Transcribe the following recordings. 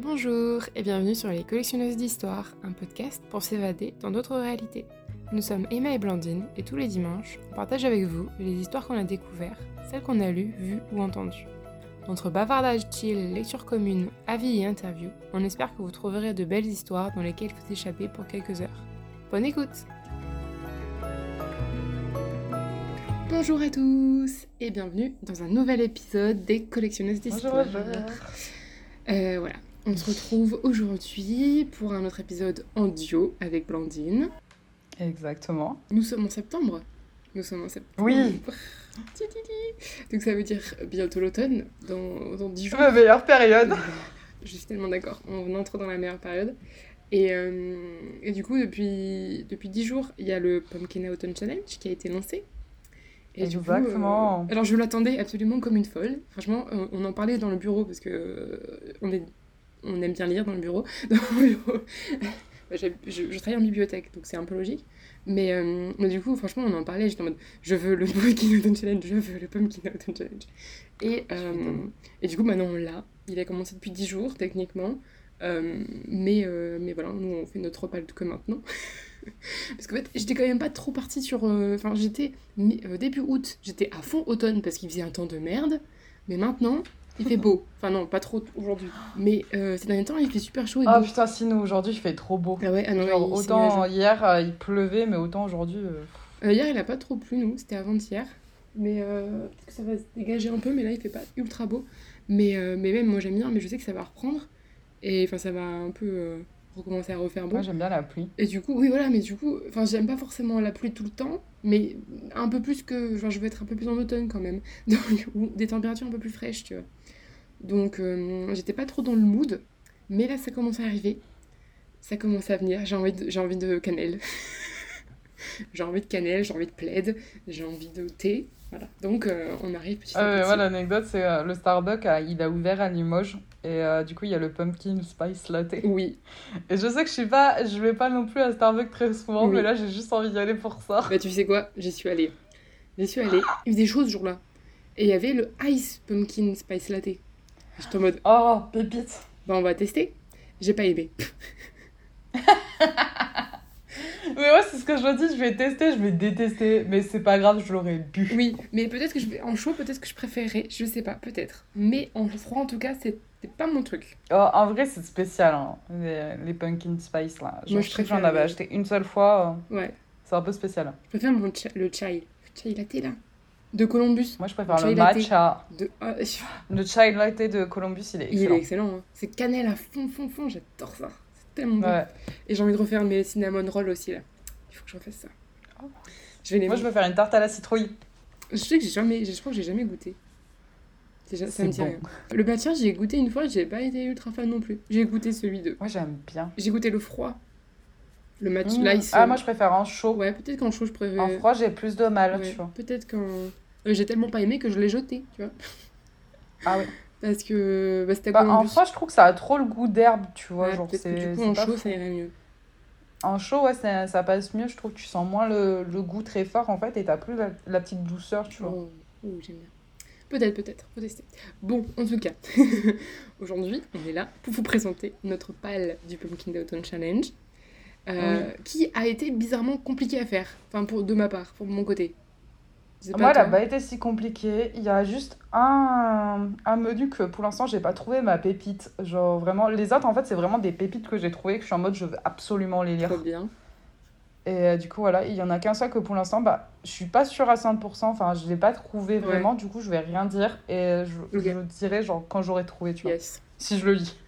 Bonjour et bienvenue sur Les Collectionneuses d'Histoire, un podcast pour s'évader dans d'autres réalités. Nous sommes Emma et Blandine et tous les dimanches, on partage avec vous les histoires qu'on a découvertes, celles qu'on a lues, vues ou entendues. Entre bavardage chill, lecture commune, avis et interviews, on espère que vous trouverez de belles histoires dans lesquelles vous échapper pour quelques heures. Bonne écoute Bonjour à tous et bienvenue dans un nouvel épisode des Collectionneuses d'Histoire. Euh, voilà, on se retrouve aujourd'hui pour un autre épisode en duo avec Blandine. Exactement. Nous sommes en septembre. Nous sommes en septembre. Oui. Donc ça veut dire bientôt l'automne, dans, dans 10 jours. La meilleure période. Je suis tellement d'accord, on entre dans la meilleure période. Et, euh, et du coup, depuis, depuis 10 jours, il y a le Pumpkin Autumn Challenge qui a été lancé. Et du coup, Exactement. euh, alors je l'attendais absolument comme une folle. Franchement, on, on en parlait dans le bureau parce que euh, on, est, on aime bien lire dans le bureau. Dans le bureau. Je, je travaille en bibliothèque, donc c'est un peu logique. Mais, euh, mais du coup, franchement, on en parlait. J'étais en mode, je veux le Pumpkin Autumn Challenge, je veux le Pumpkin Autumn Challenge. Et, euh, et du coup, maintenant, on l'a. Il a commencé depuis 10 jours, techniquement. Euh, mais, mais voilà, nous, on fait notre repas que maintenant. Parce qu'en fait, j'étais quand même pas trop partie sur. Enfin, j'étais. début août, j'étais à fond automne parce qu'il faisait un temps de merde. Mais maintenant, il fait beau. Enfin, non, pas trop aujourd'hui. Mais euh, ces derniers temps, il fait super chaud et Ah beau. putain, si nous aujourd'hui il fait trop beau. Ah ouais, ah non, Genre, il- autant hier euh, il pleuvait, mais autant aujourd'hui. euh, hier, il a pas trop plu, nous. C'était avant-hier. Mais ça va se dégager un peu, mais là, il fait pas ultra beau. Mais, mais même, moi, j'aime bien, mais je sais que ça va reprendre. Et enfin, ça va un peu recommencer à refaire beau. Moi j'aime bien la pluie. Et du coup, oui, voilà, mais du coup, enfin, j'aime pas forcément la pluie tout le temps, mais un peu plus que. Enfin, je veux être un peu plus en automne quand même. Donc, ou des températures un peu plus fraîches, tu vois. Donc, euh, j'étais pas trop dans le mood, mais là, ça commence à arriver. Ça commence à venir. J'ai envie j'ai envie de cannelle. j'ai envie de cannelle, j'ai envie de plaid, j'ai envie de thé. Voilà. Donc, euh, on arrive petit à Euh, petit. voilà, l'anecdote c'est euh, le Starbucks a- il a ouvert à Limoges et euh, du coup il y a le pumpkin spice latte. Oui. Et je sais que je suis pas, je vais pas non plus à Starbucks très souvent, Oui. mais là j'ai juste envie d'y aller pour ça. Bah, tu sais quoi? J'y suis allée. J'y suis allée. Il faisait chaud ce jour-là. Et il y avait le Ice Pumpkin Spice Latte. J'étais en mode, Oh pépite. bah, on va tester. J'ai pas aimé. Mais ouais c'est ce que je me dis, je vais tester, je vais détester, mais c'est pas grave, je l'aurais bu. Oui, mais peut-être que je vais en chaud, peut-être que je préférerais, je sais pas, peut-être. Mais en froid, en tout cas, c'était pas mon truc. Oh, en vrai, c'est spécial, hein, les, les pumpkin spice là. Genre, Moi, je je que j'en préfère avais acheté une seule fois, euh, Ouais, c'est un peu spécial. je préfère mon le chai. Le chai latte là. De Columbus. Moi, je préfère Chai le matcha. De... ah, Le chai latte de Columbus, il est il excellent. est excellent. Hein. C'est cannelle à fond, fond, fond. J'adore ça. Bon. Ouais. Et j'ai envie de refaire mes cinnamon rolls aussi là. Il faut que je refasse ça. Oh. Je vais les Moi, je veux faire une tarte à la citrouille. Je sais que j'ai jamais, je crois que j'ai jamais goûté. Ça me dit bon. rien. Le matcha, j'ai goûté une fois, j'ai pas été ultra fan non plus. J'ai goûté celui de. Moi, j'aime bien. J'ai goûté le froid. Le matcha, Mmh. Ah, moi, je préfère en chaud. Ouais, peut-être qu'en chaud, je préfère. En froid, j'ai plus de mal, Ouais, tu vois. Peut-être qu'en. Euh, j'ai tellement pas aimé que je l'ai jeté, tu vois. Ah oui. Parce que. Bah, c'était Bah, en froid, je trouve que ça a trop le goût d'herbe, tu vois. Ouais, genre, c'est du coup, en chaud, fou. ça irait mieux. En chaud, ouais, ça, ça passe mieux. Je trouve que tu sens moins le, le goût très fort, en fait, et t'as plus la, la petite douceur, tu vois. Oh, oh, j'aime bien. Peut-être, peut-être, faut tester. Bon, en tout cas, aujourd'hui, on est là pour vous présenter notre pal du Pumpkin Autumn Challenge, euh, qui a été bizarrement compliqué à faire, enfin pour de ma part, pour mon côté. Moi, elle a toi. pas été si compliquée. Il y a juste un, un menu que pour l'instant, j'ai pas trouvé ma pépite. Genre, vraiment, les autres, en fait, c'est vraiment des pépites que j'ai trouvées, que je suis en mode, je veux absolument les lire. Trop bien. Et euh, du coup, voilà, il y en a qu'un seul que pour l'instant, bah, je suis pas sûre à 100%. Enfin, je l'ai pas trouvé vraiment. Du coup, je vais rien dire. Et je, Ok. je dirai, genre, quand j'aurai trouvé, tu vois. Si je le lis.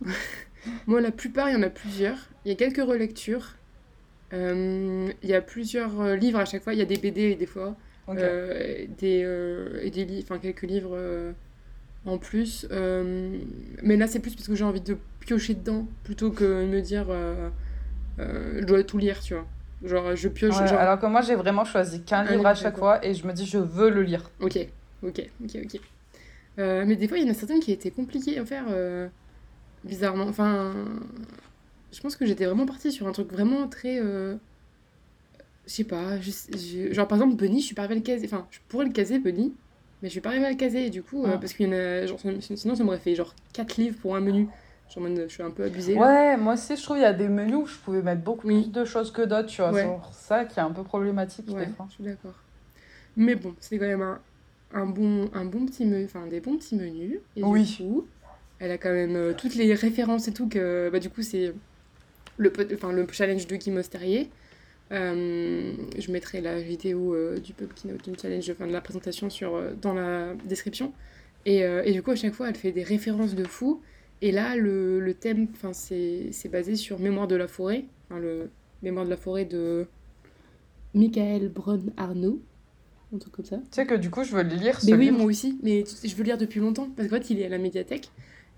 Moi, la plupart, il y en a plusieurs. Il y a quelques relectures. Euh, il y a plusieurs euh, livres à chaque fois. Il y a des BD des fois. Euh, des, euh, et des livres, enfin quelques livres euh, en plus. Mais là, c'est plus parce que j'ai envie de piocher dedans plutôt que de me dire je dois tout lire, tu vois. Genre, je pioche. Ouais, genre, alors que moi, j'ai vraiment choisi qu'un Un livre livre à chaque fois et je me dis, je veux le lire. Ok, ok, ok, ok. Mais des fois, il y en a certaines qui étaient compliquées à faire, bizarrement. Enfin, je pense que j'étais vraiment partie sur un truc vraiment très. Je sais pas, je- je- genre par exemple, Bunny, je suis pas arrivée à le caser. Enfin, je pourrais le caser, Bunny, mais je suis pas arrivée à le caser. Du coup, euh, Ah. parce qu'il y en a. Genre, sinon, ça m'aurait fait genre 4 livres pour un menu. Genre, je suis un peu abusée. là. Ouais, moi aussi, je trouve qu'il y a des menus où je pouvais mettre beaucoup Oui. plus de choses que d'autres, tu vois. Ouais. C'est ça qui est un peu problématique, Ouais, des fois. je suis d'accord. Mais bon, c'est quand même un, un bon, un bon petit menu, enfin des bons petits menus. Et Oui. du coup, elle a quand même euh, toutes les références et tout que, bah du coup, c'est le, enfin, le challenge de Guy Mosterier. Euh, je mettrai la vidéo euh, du Pub Keynote Challenge, enfin de la présentation sur, euh, dans la description. Et, et du coup, à chaque fois, elle fait des références de fou. Et là, le, le thème, c'est basé sur Mémoire de la forêt, le Mémoire de la forêt de Michael Brun Arnaud, un truc comme ça. Tu sais que du coup, je veux le lire, ce Mais oui, livre. moi aussi, mais je veux le lire depuis longtemps, parce qu'en fait, il est à la médiathèque,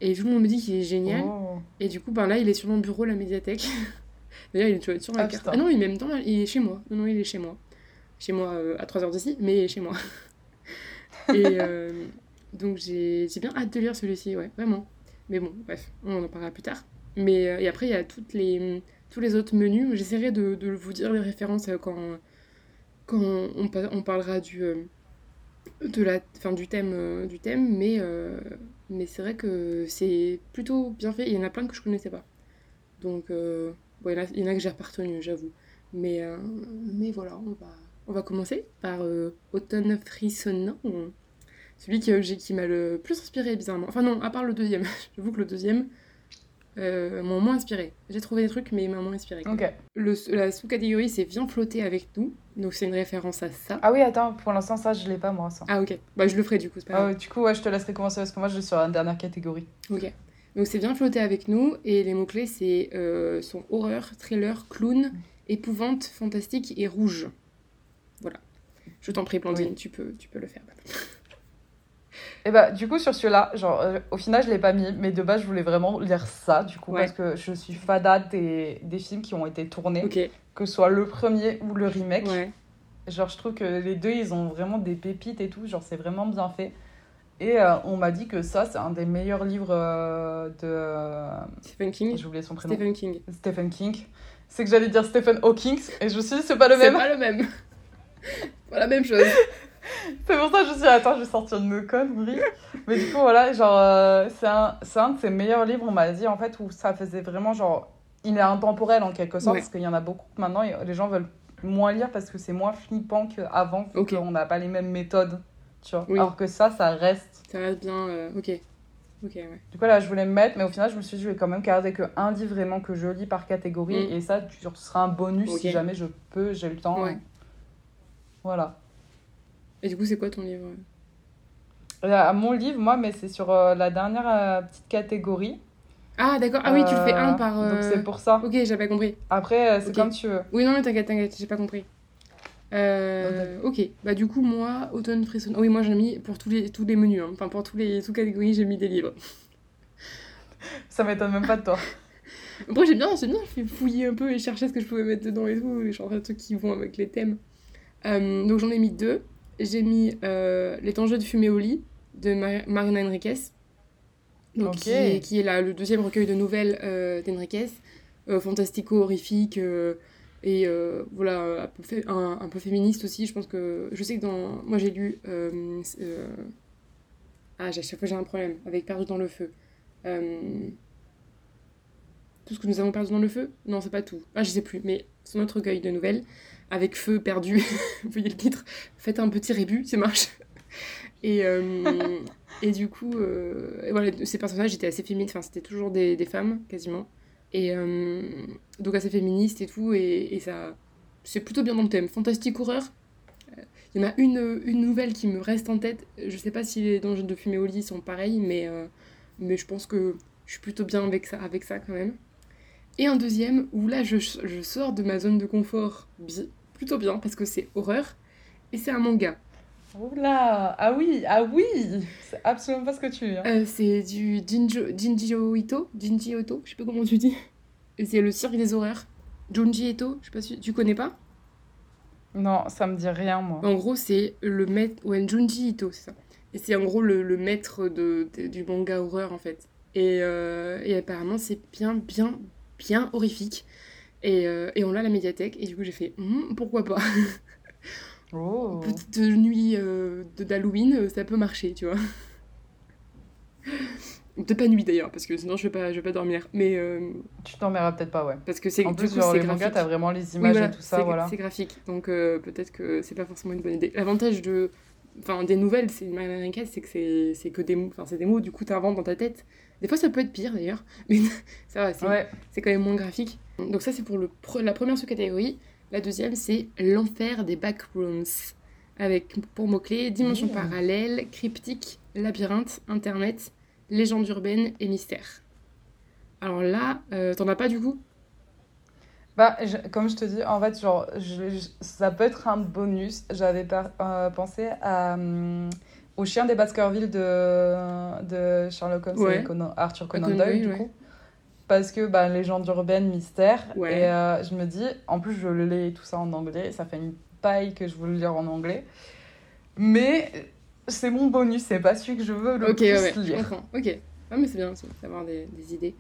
et tout le monde me dit qu'il est génial, Oh. et du coup, ben là, il est sur mon bureau, la médiathèque. D'ailleurs, il est sur- sur la Ah, carte. Ah non, il est même temps, il est chez moi. Non, non, il est chez moi. Chez moi, euh, à 3h d'ici, mais il est chez moi. et euh, donc, j'ai bien hâte de lire celui-ci, ouais, vraiment. Mais bon, bref, on en parlera plus tard. Mais, euh, et après, il y a toutes les, tous les autres menus. J'essaierai de, de vous dire les références quand, quand on, on parlera du, de la, fin, du, thème, du thème. Mais, euh, mais c'est vrai que c'est plutôt bien fait. Il y en a plein que je connaissais pas. Donc, euh, bon, il y en a, il y en a que j'ai pas retenu, j'avoue. Mais, euh, mais voilà, on va, on va commencer par euh, Automne frissonnant. Celui qui, j'ai- qui m'a le plus inspiré, bizarrement. Enfin, non, à part le deuxième. J'avoue que le deuxième euh, m'a moins inspiré. J'ai trouvé des trucs, mais il m'a moins inspiré. Le, la sous-catégorie, c'est Viens flotter avec nous. Donc, c'est une référence à ça. Ah oui, attends, pour l'instant, ça, je l'ai pas, moi, ça. Ah, ok. Bah, je le ferai du coup, c'est pas Ah grave. du coup, ouais, je te laisserai commencer parce que moi, je suis sur la dernière catégorie. Ok. Donc c'est bien flotter avec nous et les mots-clés c'est euh, sont horreur, thriller, clown, épouvante, fantastique et rouge. Voilà. Je t'en prie, Blandine, Oui. tu, peux, tu peux le faire. Et bah, du coup, sur celui-là, genre, euh, au final, je l'ai pas mis, mais de base, je voulais vraiment lire ça, du coup, Ouais. parce que je suis fada des, des films qui ont été tournés, que ce soit le premier ou le remake. Ouais. Genre, je trouve que les deux, ils ont vraiment des pépites et tout. Genre, c'est vraiment bien fait. Et euh, on m'a dit que ça, c'est un des meilleurs livres euh, de. Stephen King. J'ai oublié son prénom. Stephen King. Stephen King. C'est que j'allais dire Stephen Hawking. Et je me suis dit, c'est pas le C'est même. pas le même. pas la même chose. C'est pour ça que je me suis dit, attends, je vais sortir de mes conneries. Mais du coup, voilà, genre, euh, c'est un, c'est un de ses meilleurs livres, on m'a dit, en fait, où ça faisait vraiment, genre, il est intemporel en quelque sorte, Ouais. parce qu'il y en a beaucoup maintenant, et les gens veulent moins lire parce que c'est moins flippant qu'avant, Ok. qu'on n'a pas les mêmes méthodes, tu vois. Oui. Alors que ça, ça reste. Ça reste bien. euh, Ok. Ok, ouais. Du coup, là, je voulais me mettre, mais au final, je me suis dit, je vais quand même garder que un livre vraiment que je lis par catégorie, Mm. et ça, tu- ce sera un bonus si jamais je peux, j'ai le temps. Ouais. Voilà. Et du coup, c'est quoi ton livre? Là, mon livre, moi, mais c'est sur euh, la dernière euh, petite catégorie. Ah, d'accord. Ah oui, tu le fais un Euh, par. euh, Donc c'est pour ça. Ok, j'avais pas compris. Après, euh, c'est comme tu veux. Oui, non, mais t'inquiète, t'inquiète, j'ai pas compris. Euh, ok, bah du coup, moi, automne frissonnant. Oui, moi j'ai mis pour tous les, tous les menus, hein. enfin pour tous les sous-catégories, j'ai mis des livres. Ça m'étonne même pas de toi. Après, j'ai bien, j'ai bien fait fouiller un peu et chercher ce que je pouvais mettre dedans et tout, et genre des trucs qui vont avec les thèmes. Euh, donc j'en ai mis deux. J'ai mis euh, Les de fumer au lit de Mar- Marina Enriquez. Donc, qui, est, qui est là, le deuxième recueil de nouvelles euh, d'Enriquez. Fantastico, horrifique. Et euh, voilà, un peu, féministe aussi. Je pense que. Je sais que dans. Moi j'ai lu. euh, euh, ah, à chaque fois j'ai un problème avec Perdu dans le feu. Tout ce que nous avons perdu dans le feu? Non, c'est pas tout. Ah, je sais plus, mais c'est notre recueil de nouvelles avec feu perdu. Vous voyez le titre Faites un petit rébut, ça marche. Et, et du coup, voilà, ces personnages étaient assez féministes, enfin, c'était toujours des femmes, quasiment. Et euh, donc assez féministes et tout, et, et ça. C'est plutôt bien dans le thème. Fantastique horreur. Euh, Il y en a une, une nouvelle qui me reste en tête. Je sais pas si les dangers de fumer au lit sont pareils, mais, euh, mais je pense que je suis plutôt bien avec ça, avec ça quand même. Et un deuxième où là je, je sors de ma zone de confort bi- plutôt bien parce que c'est horreur et c'est un manga. Oula Ah oui Ah oui C'est absolument pas ce que tu lis. hein. Euh, c'est du Jinjo, Jinjio Ito, Jinji Ito, je sais pas comment tu dis. C'est le cirque des horreurs. Junji Ito, je sais pas si tu connais pas. Non, ça me dit rien, moi. En gros, c'est le maître. Ouais, Junji Ito, c'est ça. Et c'est en gros le, le maître de, de- du manga horreur en fait. Et, euh, et apparemment, c'est bien, bien, bien horrifique. Et, euh, et on l'a à la médiathèque. Et du coup, j'ai fait Hmm, pourquoi pas? Oh Petite nuit euh, d'Halloween, euh, ça peut marcher, tu vois. De pas nuit d'ailleurs, parce que sinon je vais pas, je vais pas dormir. Mais. euh, Tu dormiras peut-être pas, ouais. parce que c'est En plus, c'est les mangas, t'as vraiment les Oui, images voilà, et tout ça, c'est- voilà. C'est graphique, donc euh, peut-être que c'est pas forcément une bonne idée. L'avantage de, enfin, des nouvelles, c'est une américaine, c'est que c'est c'est que des mots, enfin c'est des mots, du coup t'inventes dans ta tête. Des fois ça peut être pire d'ailleurs, mais ça va, c'est Ouais. c'est quand même moins graphique. Donc ça c'est pour le pre- la première sous-catégorie. La deuxième c'est l'enfer des backrooms, avec pour mots-clés dimension Mmh. parallèle, cryptique, labyrinthe, internet, légende urbaine et mystère. Alors là, euh, t'en as pas du coup? Bah, je- comme je te dis, en fait, genre, je- je- ça peut être un bonus. J'avais par- euh, pensé à, hum, au chien des Baskerville de, de Sherlock Holmes Ouais. et Conan- Arthur Conan Doyle, Doyle, du ouais. coup. Parce que, bah, légende urbaine, mystère. Ouais. Et euh, je me dis, en plus, je le lis tout ça en anglais. Ça fait une paille que je veux le lire en anglais. Mais c'est mon bonus, c'est pas celui que je veux le plus ouais, ouais, je lire. Ok. Ah, mais c'est bien d'avoir des, des idées.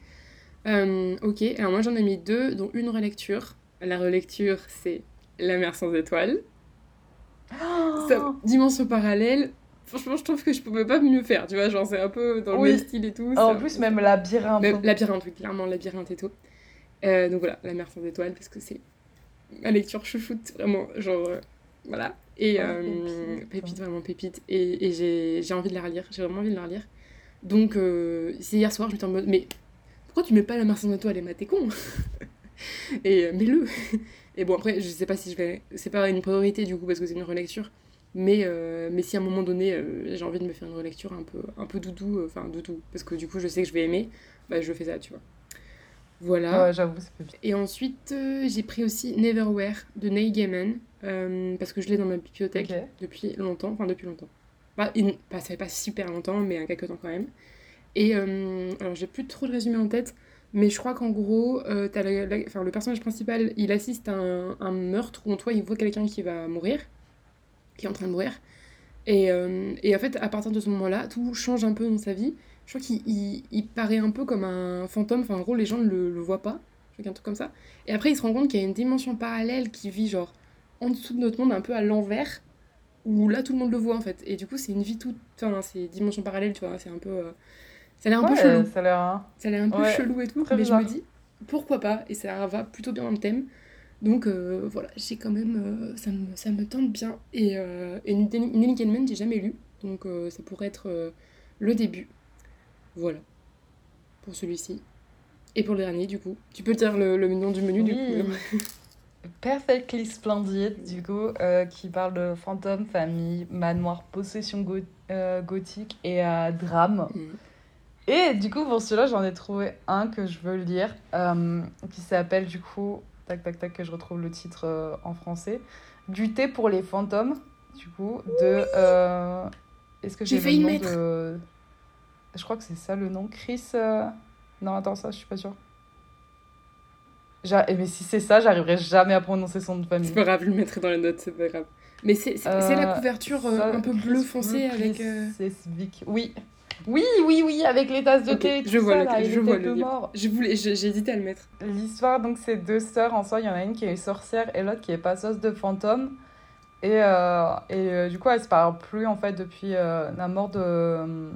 Euh, ok, alors moi j'en ai mis deux, dont une relecture. La relecture, c'est La mer sans étoiles. Ça- dimension parallèle. Franchement, je trouve que je pouvais pas mieux faire, tu vois. Genre, c'est un peu dans le Oui. même style et tout. en plus, même labyrinthe. Même labyrinthe, oui, clairement, labyrinthe et tout. Euh, donc voilà, La mer sans étoiles, parce que c'est ma lecture chouchoute, vraiment. Genre, euh, voilà. Et Oh, euh, pépite. pépite, vraiment pépite. Et, et j'ai envie de la relire, j'ai vraiment envie de la relire. Donc, euh, c'est hier soir, je me en mode, mais pourquoi tu mets pas La mer sans étoiles, Emma, t'es con Et mets-le Et bon, après, je sais pas si je vais. C'est pas une priorité du coup, parce que c'est une relecture. Mais, euh, mais si à un moment donné, euh, j'ai envie de me faire une relecture un peu, un peu doudou, euh, enfin doudou, parce que du coup, je sais que je vais aimer, bah je fais ça, tu vois. Voilà. Ouais, j'avoue, c'est pépite. Et ensuite, j'ai pris aussi Neverwhere de Neil Gaiman, parce que je l'ai dans ma bibliothèque depuis longtemps, enfin depuis longtemps. Pas, in- pas, ça fait pas super longtemps, mais un quelques temps quand même. Et alors, j'ai plus trop le résumé en tête, mais je crois qu'en gros, euh, t'as la- la- enfin, le personnage principal, il assiste à un, un meurtre où, toi, il voit quelqu'un qui va mourir, qui est en train de mourir. Et, euh, et en fait, à partir de ce moment-là, tout change un peu dans sa vie. Je crois qu'il il, il paraît un peu comme un fantôme, enfin, en gros, les gens ne le, le voient pas, je crois qu'il y a un truc comme ça. Et après, il se rend compte qu'il y a une dimension parallèle qui vit, genre, en dessous de notre monde, un peu à l'envers, où là, tout le monde le voit, en fait. Et du coup, c'est une vie toute. Enfin, c'est dimension parallèle, tu vois, c'est un peu. euh, Ça a l'air un peu chelou. ça a l'air. hein. Ça a l'air un peu Ouais, chelou et tout, mais je me dis, pourquoi pas? Et ça va plutôt bien dans le thème. Donc euh, voilà, j'ai quand même. euh, ça, me, ça me tente bien. Et, euh, et Gaiman, j'ai jamais lu. Donc euh, ça pourrait être le début. Voilà. Pour celui-ci. Et pour le dernier, du coup. Tu peux dire le, le nom du menu, du coup. Perfectly Splendid, du coup, qui parle de fantôme, famille, manoir, possession go- gothique et drame. Mm. Et du coup, pour celui-là, j'en ai trouvé un que je veux lire, qui s'appelle du coup, tac tac tac, que je retrouve le titre euh, en français, Du thé pour les fantômes, du coup, de. euh, Est-ce que J'ai le nom de. Je crois que c'est ça le nom, Chris. euh, Non, attends, ça, je suis pas sûre. Eh, Mais si c'est ça, j'arriverai jamais à prononcer son nom de famille. C'est pas grave, je le mettrai dans les notes, c'est pas grave. Mais c'est c'est- c'est la Euh, couverture euh, ça, un peu bleu foncé avec. euh, Oui. Oui, oui, oui, avec les tasses de thé tout je vois ça, le, là, je vois le livre. mort. Je voulais, j'ai hésité à le mettre. L'histoire, donc, c'est deux sœurs en soi. Il y en a une qui est sorcière et l'autre qui est passeuse de fantômes. Et, euh, et euh, du coup, elles se parlent plus, en fait, depuis euh, la mort de,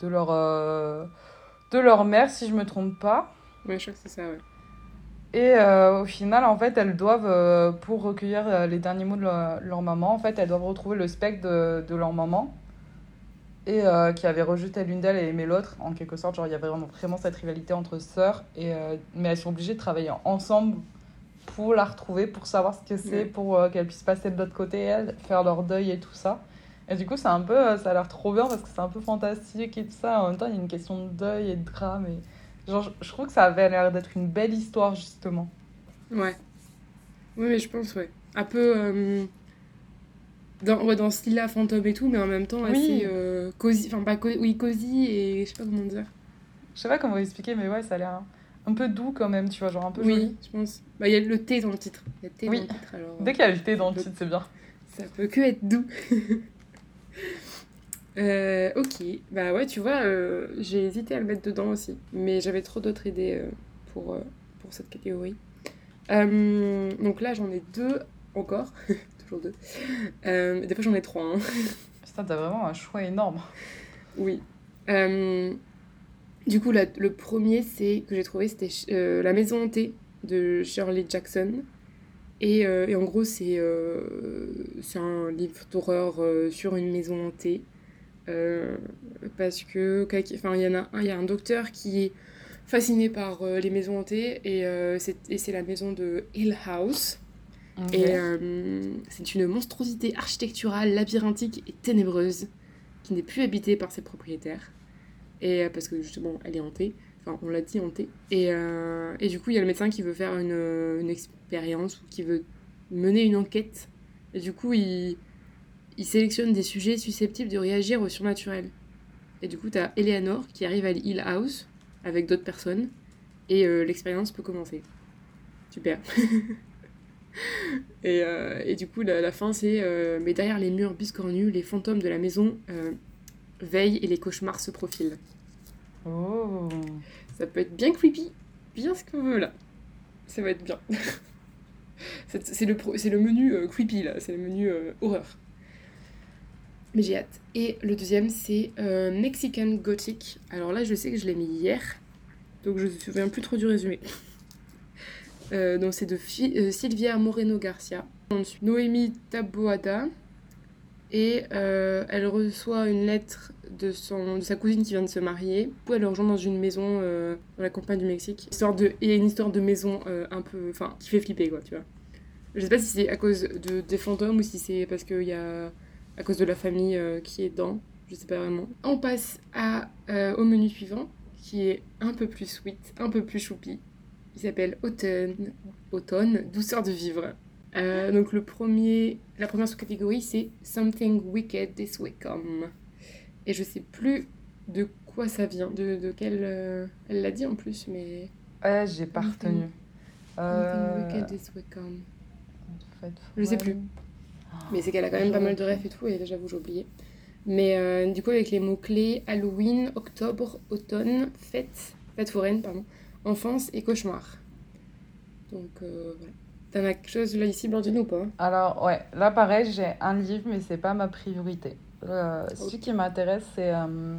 de, leur, de leur mère, si je me trompe pas. Ouais, je crois que c'est ça, ouais. Et au final, en fait, elles doivent, pour recueillir les derniers mots de leur, leur maman, en fait, elles doivent retrouver le spectre de, de leur maman. Et euh, qui avait rejeté l'une d'elles et aimé l'autre, en quelque sorte. Genre, il y avait vraiment, vraiment cette rivalité entre sœurs. Et, euh, mais elles sont obligées de travailler ensemble pour la retrouver, pour savoir ce que c'est, pour euh, qu'elle puisse passer de l'autre côté, elles, faire leur deuil et tout ça. Et du coup, c'est un peu, euh, ça a l'air trop bien parce que c'est un peu fantastique et tout ça. En même temps, il y a une question de deuil et de drame. Et... Genre, je, je trouve que ça avait l'air d'être une belle histoire, justement. Ouais. Oui, mais je pense, ouais. Un peu. Dans, ouais, dans ce style-là, fantôme et tout, mais en même temps Oui. assez euh, cosy. Enfin, pas co- oui, cosy et je sais pas comment dire. Je sais pas comment expliquer, mais ouais, ça a l'air un, peu doux quand même, tu vois, genre un peu Oui, joli. je pense. Bah, il y a le thé dans le titre. Y a le thé Oui. dans le titre, alors. Dès qu'il y a le thé dans le titre, c'est bien. Ça peut que être doux. Euh, ok, bah ouais, tu vois, euh, j'ai hésité à le mettre dedans aussi, mais j'avais trop d'autres idées euh, pour, pour cette catégorie. Donc là, j'en ai deux encore, toujours deux. Euh, des fois, j'en ai trois. hein. Putain, t'as vraiment un choix énorme. Oui. Euh, Du coup, la- le premier c'est que j'ai trouvé, c'était euh, La Maison hantée de Shirley Jackson. Et, et en gros, c'est un livre d'horreur sur une maison hantée. Parce que, enfin, il y en a un, il y a un docteur qui est fasciné par les maisons hantées et c'est la maison de Hill House. Et euh, c'est une monstruosité architecturale, labyrinthique et ténébreuse qui n'est plus habitée par ses propriétaires. Et euh, parce que justement, elle est hantée. Enfin, on l'a dit hantée. Et, euh, et du coup, il y a le médecin qui veut faire une, une expérience ou qui veut mener une enquête. Et du coup, il, il sélectionne des sujets susceptibles de réagir au surnaturel. Et du coup, tu as Eleanor qui arrive à Hill House avec d'autres personnes. Et euh, l'expérience peut commencer. Super. Et, euh, et du coup, la, la fin, c'est euh, Mais derrière les murs biscornus, les fantômes de la maison euh, veillent et les cauchemars se profilent. Oh. Ça peut être bien creepy, bien ce qu'on veut là. Ça va être bien. c'est le, pro- le menu euh, creepy là, c'est le menu euh, horreur. Mais j'ai hâte. Et le deuxième, c'est euh, Mexican Gothic. Alors là, je sais que je l'ai mis hier, donc je me souviens plus trop du résumé. Euh, donc c'est de Fi- euh, Silvia Moreno Garcia. Ensuite, Noémie Taboada. Et euh, elle reçoit une lettre de, son, de sa cousine qui vient de se marier. Du coup, elle le rejoint dans une maison euh, dans la campagne du Mexique. Histoire de, et une histoire de maison un peu. Enfin, qui fait flipper, quoi, tu vois. Je sais pas si c'est à cause de, des fantômes ou si c'est parce qu'il y a. à cause de la famille qui est dedans. Je sais pas vraiment. On passe à, au menu suivant, qui est un peu plus sweet, un peu plus choupi. Il s'appelle Automne, Automne, douceur de vivre. Euh, donc le premier, la première sous-catégorie, c'est Something Wicked This Way Come. Et je sais plus de quoi ça vient, de, de quelle... euh, elle l'a dit en plus, mais... Ouais, j'ai pas Something- retenu. Euh, Something Wicked This Way Come. Je sais plus. Mais c'est qu'elle a quand même pas mal de refs et tout, et j'avoue j'ai oublié. Mais euh, du coup avec les mots-clés Halloween, octobre, automne, fête, fête foraine, pardon, enfance et cauchemar. Donc euh, voilà. T'en as quelque chose là ici, Blandine, ou pas? Alors, ouais, là pareil, j'ai un livre, mais c'est pas ma priorité. Euh, Celui qui m'intéresse, c'est. euh,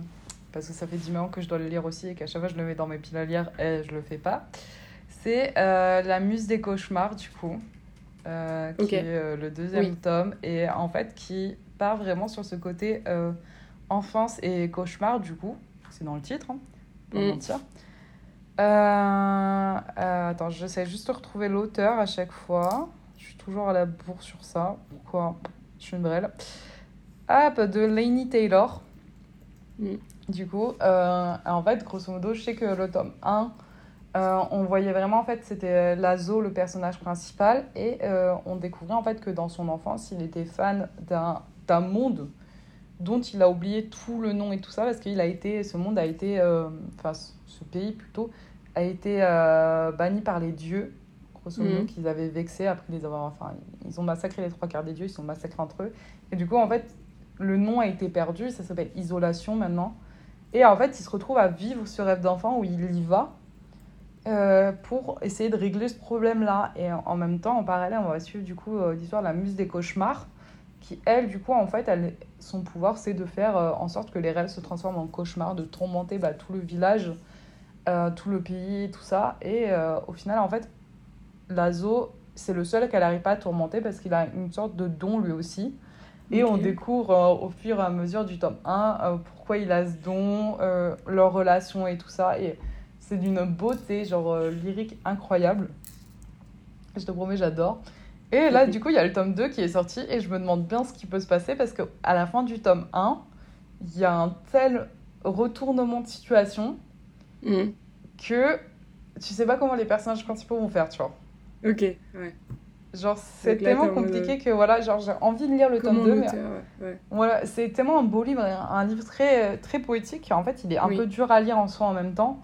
parce que ça fait 10 ans que je dois le lire aussi et qu'à chaque fois je le mets dans mes piles à lire et je le fais pas. C'est euh, La Muse des cauchemars, du coup, euh, qui est le deuxième Oui. tome et en fait qui part vraiment sur ce côté enfance et cauchemar, du coup. C'est dans le titre, hein, pas Mm. mentir. Euh, euh, attends, j'essaie juste de retrouver l'auteur à chaque fois. Je suis toujours à la bourre sur ça. Pourquoi? Je suis une brêle. Hop, de Lainey Taylor. Mm. Du coup, euh, en fait, grosso modo, je sais que le tome 1, euh, on voyait vraiment, en fait, c'était Lazo, le personnage principal, et euh, on découvrait, en fait, que dans son enfance, il était fan d'un monde dont il a oublié tout le nom et tout ça, parce qu'il a été, ce monde a été, euh, enfin, ce ce pays plutôt, a été euh, banni par les dieux, grosso modo, Mhm. qu'ils avaient vexés après les avoir, enfin, ils ont massacré les trois quarts des dieux, ils sont massacrés entre eux, et du coup, en fait, le nom a été perdu, ça s'appelle Isolation maintenant. Et en fait, il se retrouve à vivre ce rêve d'enfant où il y va euh, pour essayer de régler ce problème-là. Et en même temps, en parallèle, on va suivre du coup l'histoire de la muse des cauchemars, qui elle, du coup, en fait, elle, son pouvoir, c'est de faire euh, en sorte que les rêves se transforment en cauchemars, de tourmenter bah, tout le village, euh, tout le pays, tout ça. Et euh, au final, en fait, Lazo, c'est le seul qu'elle n'arrive pas à tourmenter parce qu'il a une sorte de don lui aussi. Et on découvre euh, au fur et à mesure du tome 1 euh, pourquoi il a ce don, leur relation et tout ça. Et c'est d'une beauté, genre lyrique incroyable. Je te promets, j'adore. Et là, du coup, il y a le tome 2 qui est sorti et je me demande bien ce qui peut se passer parce qu'à la fin du tome 1, il y a un tel retournement de situation Mm. que tu sais pas comment les personnages principaux vont faire, tu vois. Ok, ouais. Genre, c'est tellement compliqué que voilà, genre, j'ai envie de lire le Comment tome 2, mais l'auteur, ouais, ouais. Voilà, c'est tellement un beau livre, un un livre très, très poétique. En fait, il est un Oui. peu dur à lire en soi en même temps.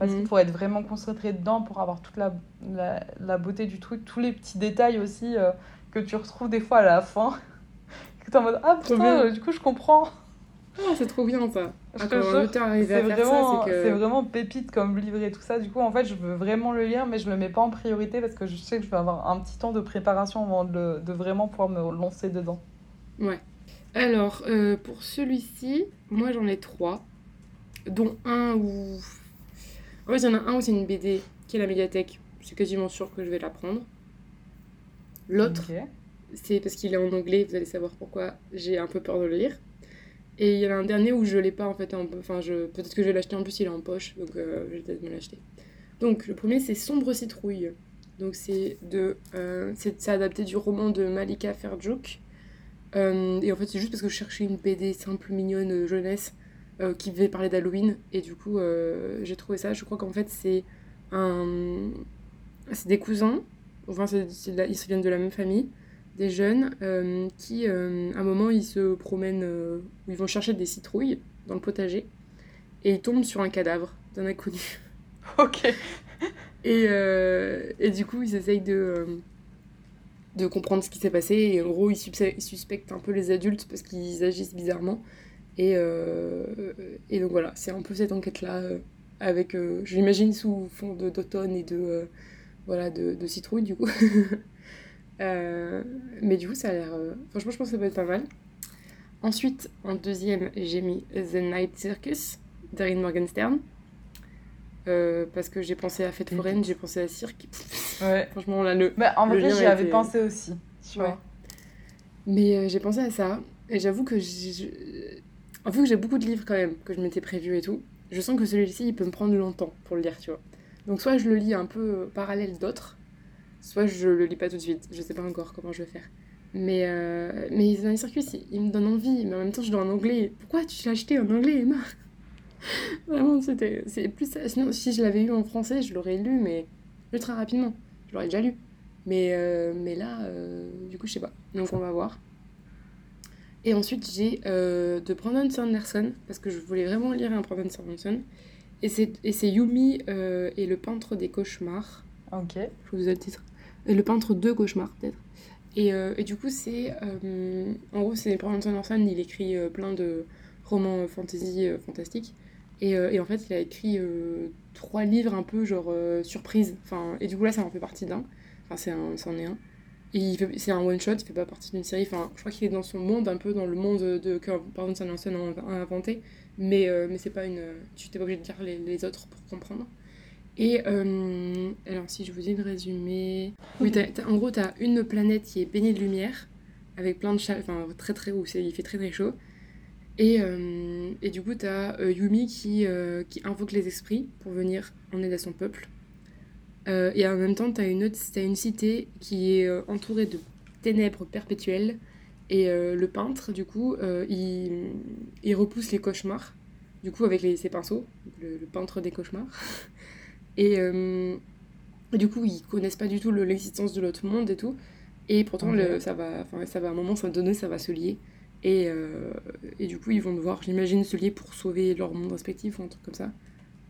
Parce qu'il faut être vraiment concentré dedans pour avoir toute la, la, la beauté du truc, tous les petits détails aussi euh, que tu retrouves des fois à la fin. que t'es en mode Ah putain, euh, du coup je comprends. Ah, c'est trop bien ça. Ah, C'est vraiment, que. vraiment pépite comme livre et tout ça. Du coup, en fait, je veux vraiment le lire, mais je le mets pas en priorité parce que je sais que je vais avoir un petit temps de préparation avant de, de vraiment pouvoir me lancer dedans. Ouais. Alors, euh, pour celui-ci, moi j'en ai trois. dont un où. En fait, il y en a un où c'est une BD qui est la médiathèque. C'est quasiment sûr que je vais la prendre. L'autre, c'est parce qu'il est en anglais, vous allez savoir pourquoi j'ai un peu peur de le lire. Et il y en a un dernier où je l'ai pas en fait, en- enfin je... peut-être que je vais l'acheter en plus, il est en poche, donc euh, je vais peut-être me l'acheter. Donc le premier c'est Sombre Citrouille. Donc c'est de, euh, c'est adapté du roman de Malika Ferjouk. Euh, et en fait c'est juste parce que je cherchais une BD simple, mignonne, jeunesse, euh, qui devait parler d'Halloween. Et du coup euh, j'ai trouvé ça, je crois qu'en fait c'est un... C'est des cousins, enfin la- ils se viennent de la même famille des jeunes euh, qui, à un moment, ils se promènent, ils vont chercher des citrouilles dans le potager et ils tombent sur un cadavre d'un inconnu. Ok. Et, et du coup, ils essayent de, de comprendre ce qui s'est passé et en gros, ils suspectent un peu les adultes parce qu'ils agissent bizarrement. Et, euh, et donc voilà, c'est un peu cette enquête-là euh, avec, euh, je l'imagine, sous fond d'automne et de, voilà, de, de citrouille du coup. Mais du coup, ça a l'air. Franchement, je pense que ça peut être pas mal. Ensuite, en deuxième, j'ai mis The Night Circus d'Erin Morgenstern. Euh, parce que j'ai pensé à Fête foraine, j'ai pensé à cirque. Ouais. Franchement, là, le. Mais en Le vrai, j'y avais était- pensé aussi. Tu Ouais. vois. Mais euh, j'ai pensé à ça. Et j'avoue que En fait, j'ai beaucoup de livres quand même que je m'étais prévu et tout. Je sens que celui-ci, il peut me prendre longtemps pour le lire, tu vois. Donc, soit je le lis un peu euh, parallèle d'autres, soit je le lis pas tout de suite. Je sais pas encore comment je vais faire. Mais, euh, mais Night Circus, il, il me donne envie. Mais en même temps, je dois en anglais. Pourquoi tu l'as acheté en anglais, Emma? Vraiment, c'était. C'est plus ça. Sinon, si je l'avais eu en français, je l'aurais lu, mais ultra rapidement. Je l'aurais déjà lu. Mais, euh, mais là, euh, du coup, je sais pas. Donc, on va voir. Et ensuite, j'ai euh, de Brandon Sanderson, parce que je voulais vraiment lire un Brandon Sanderson. Et c'est Yumi euh, et le peintre des cauchemars. Ok. Je vous ai le titre. Et le peintre de cauchemars, peut-être. Et, euh, et du coup, c'est. euh, en gros, c'est Brandon Sanderson, il écrit plein de romans fantasy fantastiques. Et, et en fait, il a écrit trois livres un peu genre surprise. Enfin, et du coup, là, ça en fait partie d'un. Enfin, c'en est un. C'est un one-shot, il fait pas partie d'une série. Enfin, je crois qu'il est dans son monde, un peu dans le monde de, que Brandon Sanderson a, inventé. Mais, euh, mais c'est pas une. Tu n'es pas obligé de lire les, les autres pour comprendre. Et euh, alors, si je vous dis le résumé. Oui, t'as- t'as- en gros, tu as une planète qui est baignée de lumière, avec plein de chaleur, enfin très très haut, il fait très très chaud. Et, euh, et du coup, tu as Yumi qui, euh, qui invoque les esprits pour venir en aide à son peuple. Euh, et en même temps, tu as une, autre- t'as une cité qui est euh, entourée de ténèbres perpétuelles. Et euh, le peintre, du coup, il, il repousse les cauchemars, du coup, avec les, ses pinceaux, le, le peintre des cauchemars. Et, du coup, ils connaissent pas du tout le- l'existence de l'autre monde et tout. Et pourtant, le, ça, va, ça va, à un moment, ça va donner, ça va se lier. Et, et du coup, ils vont devoir, j'imagine, se lier pour sauver leur monde respectif ou un truc comme ça.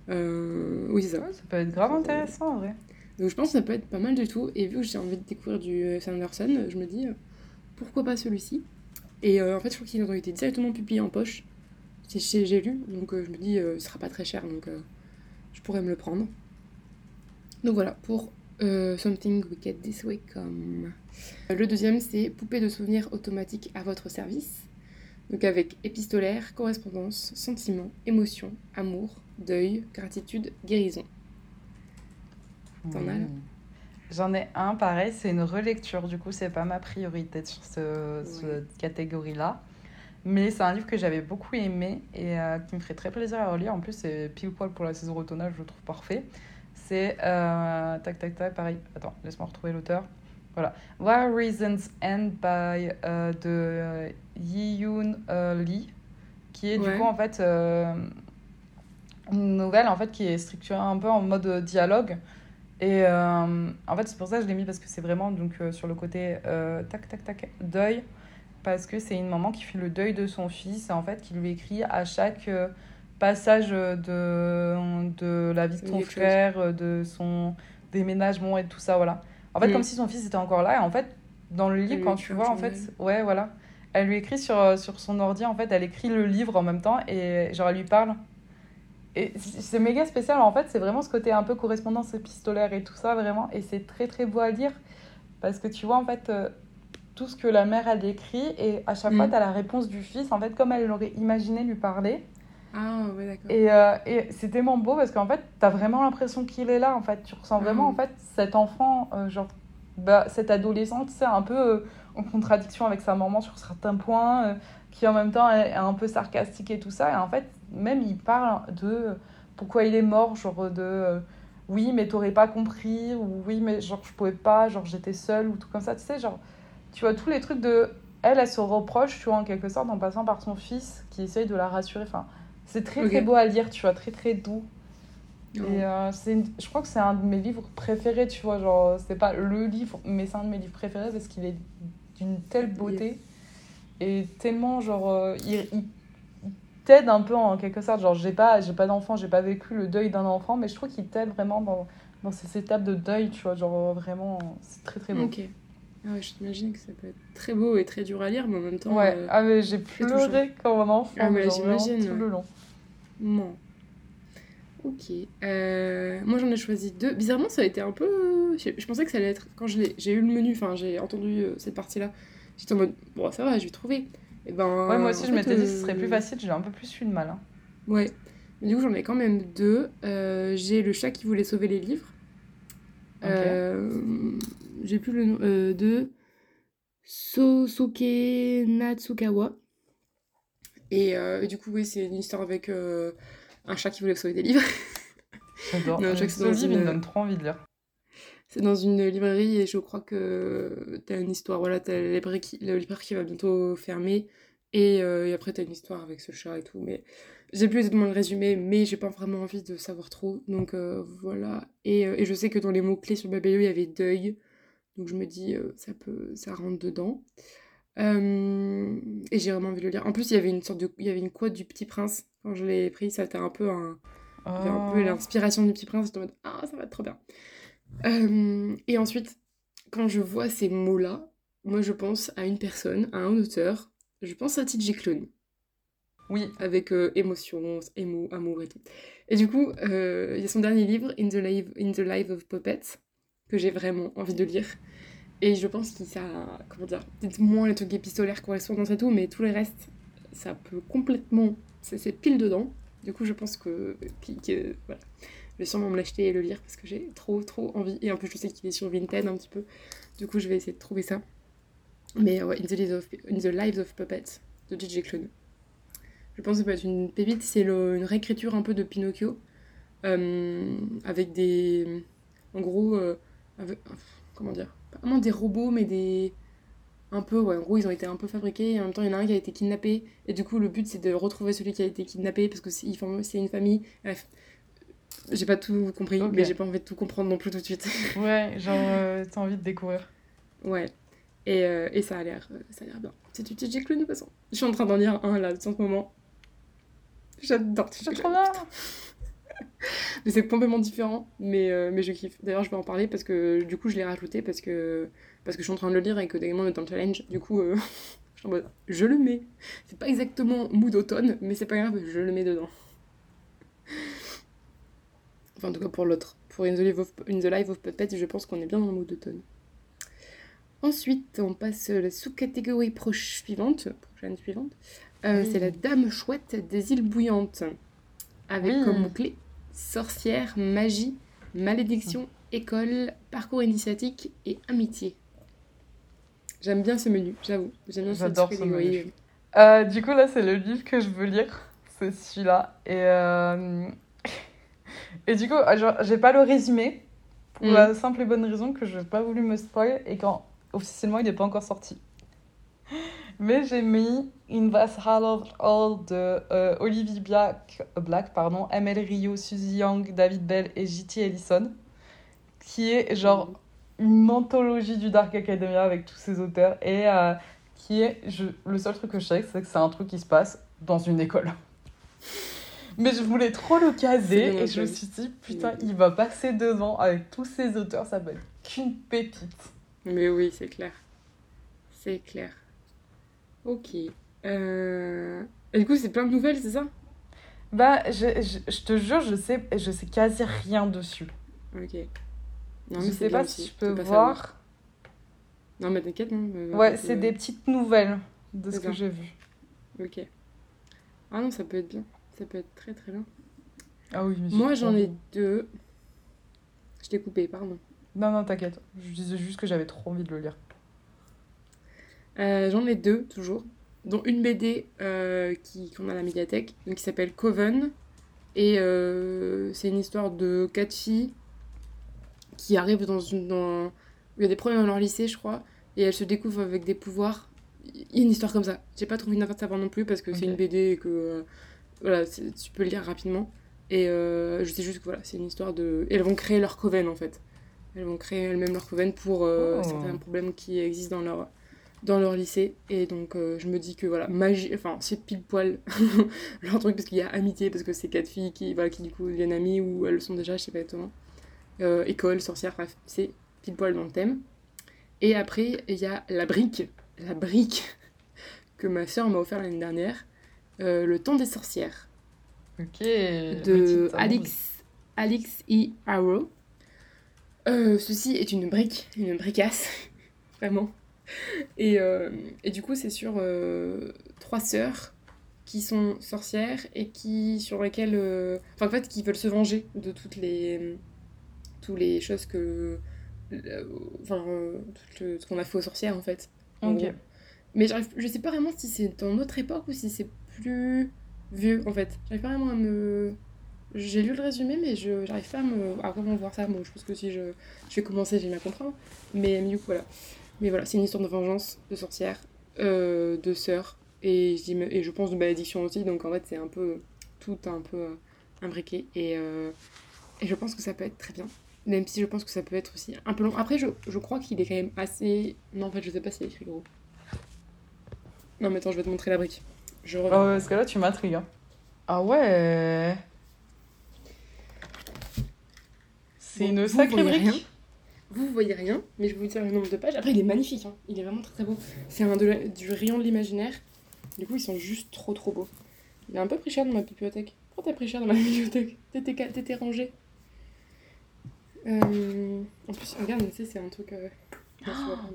Euh, oui, c'est ça. Ça peut être grave intéressant en vrai. Donc je pense que ça peut être pas mal du tout. Et vu que j'ai envie de découvrir du euh, Sanderson, je me dis euh, pourquoi pas celui-ci? Et euh, en fait, je crois qu'ils ont été directement publiés en poche. C'est chez J'ai lu, donc je me dis ce sera pas très cher, donc je pourrais me le prendre. Donc voilà pour Something We Get This Way Come. Le deuxième, c'est Poupée de souvenirs automatique à votre service. Donc avec épistolaire, correspondance, sentiments, émotions, amour, deuil, gratitude, guérison. T'en as, là. J'en ai un, pareil, c'est une relecture, du coup, c'est pas ma priorité sur ce, cette catégorie-là. Mais c'est un livre que j'avais beaucoup aimé et euh, qui me ferait très plaisir à relire. En plus, c'est pile poil pour la saison automnale, je le trouve parfait. C'est. euh, tac, tac, tac, pareil. Attends, laisse-moi retrouver l'auteur. Voilà. Why Reasons End by euh, de euh, Yi-Yoon euh, Lee, qui est du coup en fait euh, une nouvelle en fait qui est structurée un peu en mode dialogue. Et en fait, c'est pour ça que je l'ai mis parce que c'est vraiment donc sur le côté tac tac tac deuil parce que c'est une maman qui fait le deuil de son fils et en fait qui lui écrit à chaque passage de de la vie de son chose. frère, de son déménagement et tout ça voilà. En fait, Mm. comme si son fils était encore là et en fait dans le livre quand tu vois en fait, ouais voilà, elle lui écrit sur euh, sur son ordi en fait, elle écrit le livre en même temps et genre elle lui parle et c'est méga spécial, en fait, c'est vraiment ce côté un peu correspondance épistolaire et tout ça, vraiment. Et c'est très très beau à lire parce que tu vois, en fait, euh, tout ce que la mère elle écrit et à chaque fois, Mm. tu as la réponse du fils, en fait, comme elle l'aurait imaginé lui parler. Ah, ouais, d'accord. Et, euh, et c'est tellement beau parce qu'en fait, t'as vraiment l'impression qu'il est là, en fait. Tu ressens vraiment, Ah. en fait, cet enfant, euh, genre, bah, cet adolescent, tu sais, un peu euh, en contradiction avec sa maman sur certains points, qui en même temps est, est un peu sarcastique et tout ça. Et en fait, même il parle de pourquoi il est mort, genre de oui, mais t'aurais pas compris, ou oui, mais genre je pouvais pas, genre j'étais seule, ou tout comme ça, tu sais, genre, tu vois, tous les trucs de. Elle, elle se reproche, tu vois, en quelque sorte, en passant par son fils qui essaye de la rassurer. Enfin, c'est très, très beau à lire, tu vois, très, très doux. Oh. Et euh, c'est une- je crois que c'est un de mes livres préférés, tu vois. Genre, c'est pas le livre, mais c'est un de mes livres préférés parce qu'il est d'une telle beauté et tellement, genre, euh, il, t'aide un peu en quelque sorte. Genre, j'ai pas, j'ai pas d'enfant, j'ai pas vécu le deuil d'un enfant, mais je trouve qu'il t'aide vraiment dans, dans ces étapes de deuil, tu vois. Genre, vraiment, c'est très très beau. Ah ouais, je t'imagine que ça peut être très beau et très dur à lire, mais en même temps. Ouais, euh, ah, mais j'ai pleuré comme un enfant, Ah, mais j'imagine, tout ouais. le long. Non. Ok. Euh, moi, j'en ai choisi deux. Bizarrement, ça a été un peu. Je, je pensais que ça allait être. Quand j'ai eu le menu, enfin, j'ai entendu euh, cette partie-là, j'étais en mode, bon, ça va, je vais trouver. Et ben. Ouais, moi aussi, je m'étais dit que ce serait plus facile, j'ai un peu plus eu de mal. hein. Ouais. Mais du coup, j'en ai quand même deux. J'ai Le chat qui voulait sauver les livres. Euh, j'ai plus le nom. euh, de Sosuke Natsukawa. Et, euh, et du coup, oui, c'est une histoire avec euh, un chat qui voulait sauver des livres. J'adore. Non, je que dans livre, il une- me donne trop envie de lire. C'est dans une librairie et je crois que t'as une histoire. Voilà, t'as le libraire qui, le libraire qui va bientôt fermer. Et, euh, et après, t'as une histoire avec ce chat et tout. Mais j'ai plus exactement le résumé, mais j'ai pas vraiment envie de savoir trop. Donc euh, voilà. Et, euh, et je sais que dans les mots-clés sur Babelio, il y avait deuil. Donc je me dis, euh, ça peut, ça rentre dedans. Et j'ai vraiment envie de le lire. En plus, il y avait une sorte de, il y avait une quote du Petit Prince. Quand je l'ai pris, ça était un peu un, un peu Oh. l'inspiration du petit prince, j'étais en mode Ah, ça va être trop bien. Et ensuite, quand je vois ces mots-là, moi je pense à une personne, à un auteur, je pense à TJ Klune, Oui, avec euh, émotion, émo, amour et tout. Et du coup, euh, il y a son dernier livre, In the Life, of Puppets, que j'ai vraiment envie de lire. Et je pense qu'il ça, comment dire, peut-être moins les trucs épistolaires, correspondance et tout, mais tout le reste, ça peut complètement, c'est pile dedans. Du coup, je pense que, que- que- voilà, je vais sûrement me l'acheter et le lire parce que j'ai trop, trop envie. Et en plus, je sais qu'il est sur Vinted un petit peu. Du coup, je vais essayer de trouver ça. Mais ouais, In the Lives of, Puppets de J.J. Klune. Je pense que ça peut être une pépite. C'est une réécriture un peu de Pinocchio. euh, avec des. En gros, euh, avec- comment dire Pas vraiment des robots, mais des. Un peu, ouais, en gros, ils ont été un peu fabriqués. Et en même temps, il y en a un qui a été kidnappé. Et du coup, le but, c'est de retrouver celui qui a été kidnappé parce que c'est une famille. Bref. J'ai pas tout compris, mais j'ai pas envie de tout comprendre non plus tout de suite. ouais, genre, euh, t'as envie de découvrir. Ouais. Et, euh, et ça a l'air ça a l'air bien. C'est du TJ Klune de toute façon. Je suis en train d'en lire un là, en ce moment. J'adore C'est trop bien Mais c'est complètement différent, mais, euh, mais je kiffe. D'ailleurs, je vais en parler parce que du coup, je l'ai rajouté parce que, parce que je suis en train de le lire et que Damon est dans le challenge. Du coup, euh, je suis en mode, je le mets. C'est pas exactement mood automne, mais c'est pas grave, je le mets dedans. Enfin, en tout cas, pour l'autre. Pour In the Life of, In the Life of Puppet, je pense qu'on est bien dans le mood automne. Ensuite, on passe à la sous-catégorie proche suivante, prochaine suivante. Euh, Oui. C'est la Dame Chouette des îles bouillantes. Avec Oui. comme mots-clés sorcière, magie, malédiction, école, parcours initiatique et amitié. J'aime bien ce menu, j'avoue. J'aime bien J'adore ce menu. Euh, du coup, là, c'est le livre que je veux lire. C'est celui-là. Et, euh, et du coup, j'ai pas le résumé. Pour Mhm. la simple et bonne raison que je n'ai pas voulu me spoil et quand officiellement il n'est pas encore sorti. Mais j'ai mis In the Hall de euh, Olivia Black, Black pardon, ML Rio, Suzy Young, David Bell et J.T. Ellison. Qui est genre une anthologie du Dark Academia avec tous ces auteurs et euh, qui est je, le seul truc que je sais c'est que c'est un truc qui se passe dans une école mais je voulais trop le caser et je me suis dit putain il va passer devant avec tous ces auteurs ça va être qu'une pépite Mais oui, c'est clair. C'est clair. Ok. Euh... Et du coup, c'est plein de nouvelles, c'est ça? Bah je, je, je te jure je sais je sais quasi rien dessus Ok. Non, je mais c'est sais pas si je peux voir savoir. Non, mais t'inquiète, non. euh, ouais euh, c'est des petites nouvelles de ce que j'ai vu Ok. Ah non, ça peut être bien. ça peut être très très bien. Ah oui, mais Moi j'en ai deux. Je t'ai coupé, pardon. Non, non, t'inquiète. Je disais juste que j'avais trop envie de le lire. Euh, j'en ai deux toujours, dont une BD euh, qui qu'on a à la médiathèque, donc qui s'appelle Coven. Et euh, c'est une histoire de quatre filles qui arrivent dans une. Dans... Il y a des problèmes dans leur lycée, je crois, et elles se découvrent avec des pouvoirs. Il y a une histoire comme ça. J'ai pas trouvé une affaire de savoir non plus parce que c'est une BD et que. euh, voilà, tu peux le lire rapidement. Et je sais juste que voilà, c'est une histoire de. et elles vont créer leur Coven en fait. Elles vont créer elles-mêmes leur Coven pour euh, Oh. certains problèmes qui existent dans leur dans leur lycée et donc euh, je me dis que voilà magie enfin c'est pile poil leur truc parce qu'il y a amitié parce que c'est quatre filles qui voilà qui du coup deviennent amies ou elles le sont déjà je sais pas exactement Euh, école sorcière bref c'est pile poil dans le thème et après il y a la brique la brique que ma soeur m'a offert l'année dernière euh, le temps des sorcières Ok. de Alix, Alix E. Arrow. Euh, ceci est une brique, une bricasse, vraiment. Et, euh, et du coup, c'est sur euh, trois sœurs qui sont sorcières et qui sur lesquelles, enfin en fait, qui veulent se venger de toutes les, toutes les choses que, enfin, tout le- ce qu'on a fait aux sorcières en fait. en. Mais je sais pas vraiment si c'est dans notre époque ou si c'est plus vieux en fait. J'arrive pas vraiment à me. J'ai lu le résumé, mais je j'arrive pas à, me, à vraiment voir ça. Bon, je pense que si je, je vais commencer, j'ai bien comprendre. Mais, mais coup, voilà. Mais voilà, c'est une histoire de vengeance, de sorcière, euh, de sœurs, et, et je pense de malédiction aussi. Donc en fait, c'est un peu tout un peu euh, imbriqué. Et, euh, et je pense que ça peut être très bien. Même si je pense que ça peut être aussi un peu long. Après, je, je crois qu'il est quand même assez. Non, en fait, je sais pas s'il est écrit gros. Non, mais attends, je vais te montrer la brique. Ouais, parce que là, tu m'intrigues. hein. Ah ouais. C'est une sacrée brique. rien. Vous, voyez rien, mais je vais vous dire le nombre de pages. Après, il est magnifique, hein. il est vraiment très très beau. C'est un de la- du rayon de l'imaginaire. Du coup, ils sont juste trop trop beaux. Il a un peu pris cher dans ma bibliothèque. Pourquoi t'as pris cher dans ma bibliothèque? T'étais rangé. Euh, En plus, regarde, tu sais, c'est un truc. euh,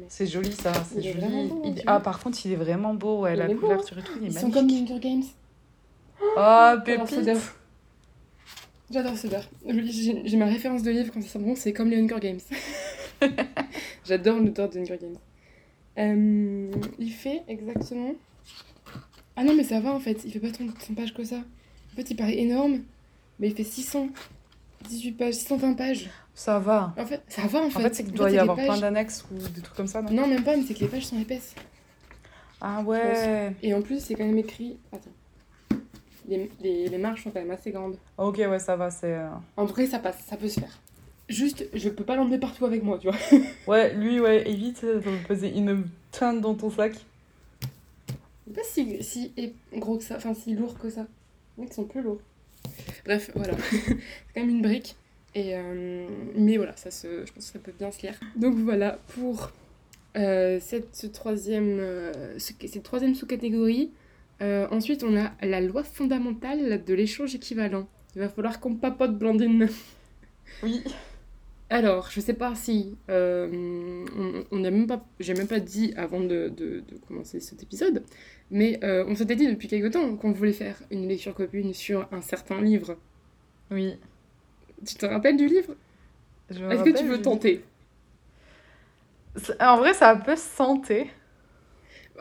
C'est joli ça, c'est Il est joli. vraiment beau, Il- tu Ah, par contre, il est vraiment beau, ouais, Il la est beau, couverture et tout, il est Ils sont comme Hunger Games. Ah, J'adore ce pépite. J'adore ce beurre. J'ai ma référence de livre quand ça sent bon, c'est comme les Hunger Games. J'adore l'auteur de Hunger Games. Euh, il fait exactement. Ah non, mais ça va en fait, il fait pas tant de pages que ça. En fait, il paraît énorme, mais il fait 618 pages, 620 pages. Ça va. En fait, ça va en fait. En fait, c'est qu'il doit y avoir plein d'annexes ou des trucs comme ça, non? Non, même pas, mais c'est que les pages sont épaisses. Ah ouais. Et en plus, c'est quand même écrit. Attends. Les, les, les marges sont quand même assez grandes. Ok, ouais, ça va, c'est... euh, En vrai, ça passe, ça peut se faire. Juste, je peux pas l'emmener partout avec moi, tu vois. Ouais, lui, ouais, évite de poser une tonne dans ton sac. Pas si, si gros que ça, enfin si lourd que ça. Les mecs sont plus lourds. Bref, voilà. c'est quand même une brique. Et, euh, mais voilà, ça se, je pense que ça peut bien se lire. Donc voilà, pour euh, cette, ce troisième, euh, ce- cette troisième sous-catégorie. Euh, ensuite, on a la loi fondamentale de l'échange équivalent. Il va falloir qu'on papote, Blandine. Oui. Alors, je sais pas si euh, on n'a même pas, j'ai même pas dit avant de, de- de commencer cet épisode, mais euh, on s'était dit depuis quelque temps qu'on voulait faire une lecture commune sur un certain livre. Oui. Tu te rappelles du livre? Est-ce que tu veux je- tenter? En vrai, ça peut se tenter.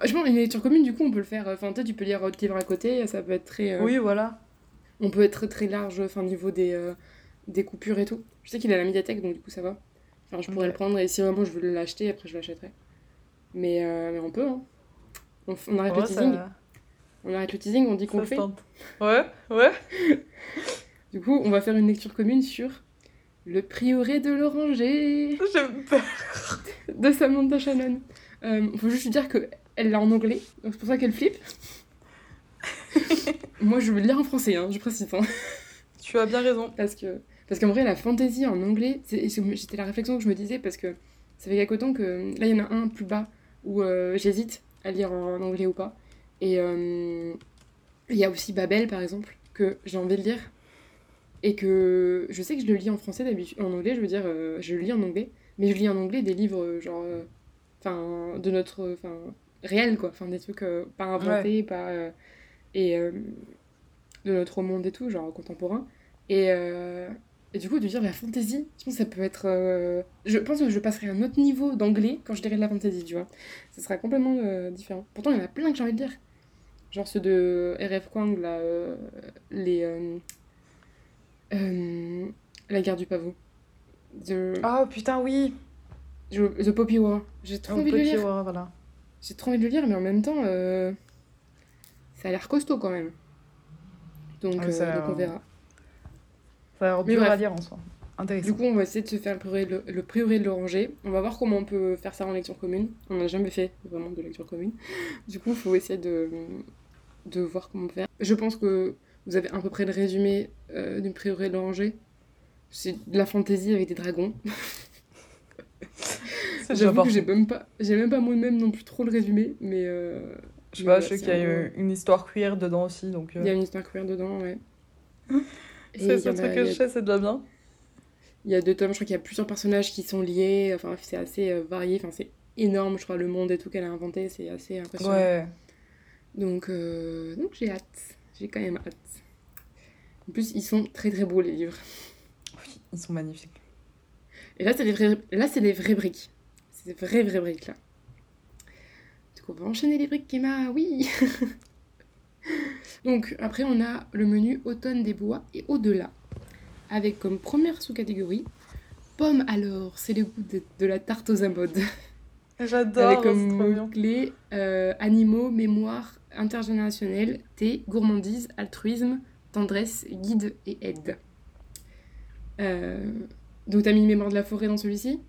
Je pense une lecture commune, du coup, on peut le faire. Enfin, toi, tu peux lire autre livre à côté, ça peut être très. euh, Oui, voilà. On peut être très très large, enfin, au niveau des, euh, des coupures et tout. Je sais qu'il est à la médiathèque, donc du coup, ça va. Enfin, je pourrais le prendre et si vraiment je veux l'acheter, après je l'achèterai. Mais, euh, mais on peut, hein. On, arrête Ouais, le teasing. ça, On arrête le teasing, on dit qu'on le fait. tente. Ouais, ouais. Du coup, on va faire une lecture commune sur Le prieuré de l'oranger J'aime pas. de Samantha Shannon. Euh, faut juste dire que elle l'a en anglais, donc c'est pour ça qu'elle flippe. Moi, je vais le lire en français, hein, je précise. hein. Tu as bien raison. parce que parce qu'en vrai, la fantasy en anglais, c'était la réflexion que je me disais parce que ça fait quelque temps que là, il y en a un plus bas où euh, j'hésite à lire en anglais ou pas. Et euh, il y a aussi Babel, par exemple, que j'ai envie de lire. Et que je sais que je le lis en français d'habitude. En anglais, je veux dire, euh, je le lis en anglais. Mais je lis en anglais des livres, genre. Enfin, de notre. Enfin, réel, quoi. Enfin, des trucs euh, pas inventés, pas. euh, et. euh, de notre monde et tout, genre contemporain. Et, et du coup, de dire la fantasy, je pense que ça peut être. Je pense que je passerai à un autre niveau d'anglais quand je dirai de la fantasy, tu vois. Ça sera complètement différent. Pourtant, il y en a plein que j'ai envie de lire. Genre ceux de R.F. Kwang, là, les. la guerre du pavot. The, Oh putain, oui. The Poppy War. J'ai trop Un envie de lire. ouais, voilà. J'ai trop envie de le lire, mais en même temps, euh, ça a l'air costaud quand même. Donc, Ouais, ça a euh, donc on verra. Ça a l'air dur à lire en soi. Intéressant. Du coup, on va essayer de se faire le prieuré de, le prieuré de l'Oranger. On va voir comment on peut faire ça en lecture commune. On n'a jamais fait vraiment de lecture commune. Du coup, il faut essayer de, de voir comment faire. Je pense que vous avez à peu près le résumé euh, du prieuré de l'Oranger. C'est de la fantaisie avec des dragons. J'avoue que j'ai même pas, j'ai même pas moi-même non plus trop le résumé, mais euh, Je sais pas, je sais qu'il y a un une histoire queer dedans aussi, donc... euh, Il y a une histoire queer dedans, ouais. C'est ce a- truc que je sais, c'est déjà bien. Il y a deux tomes, je crois qu'il y a plusieurs personnages qui sont liés, enfin c'est assez euh, varié, enfin c'est énorme, je crois, le monde et tout qu'elle a inventé, c'est assez impressionnant. Ouais. Donc, euh, donc j'ai hâte, j'ai quand même hâte. En plus, ils sont très très beaux les livres. Oui, ils sont magnifiques. Et là, c'est des vrais, là, c'est des vraies briques. C'est des vraies vraies briques là. Donc on va enchaîner les briques, Emma, oui Donc après, on a le menu automne des bois et au-delà. Avec comme première sous-catégorie, pomme alors, c'est le goût de, de la tarte aux amodes. J'adore, Avec comme mots-clés euh, animaux, mémoire, intergénérationnel, thé, gourmandise, altruisme, tendresse, guide et aide. Euh, donc t'as mis mémoire de la forêt dans celui-ci?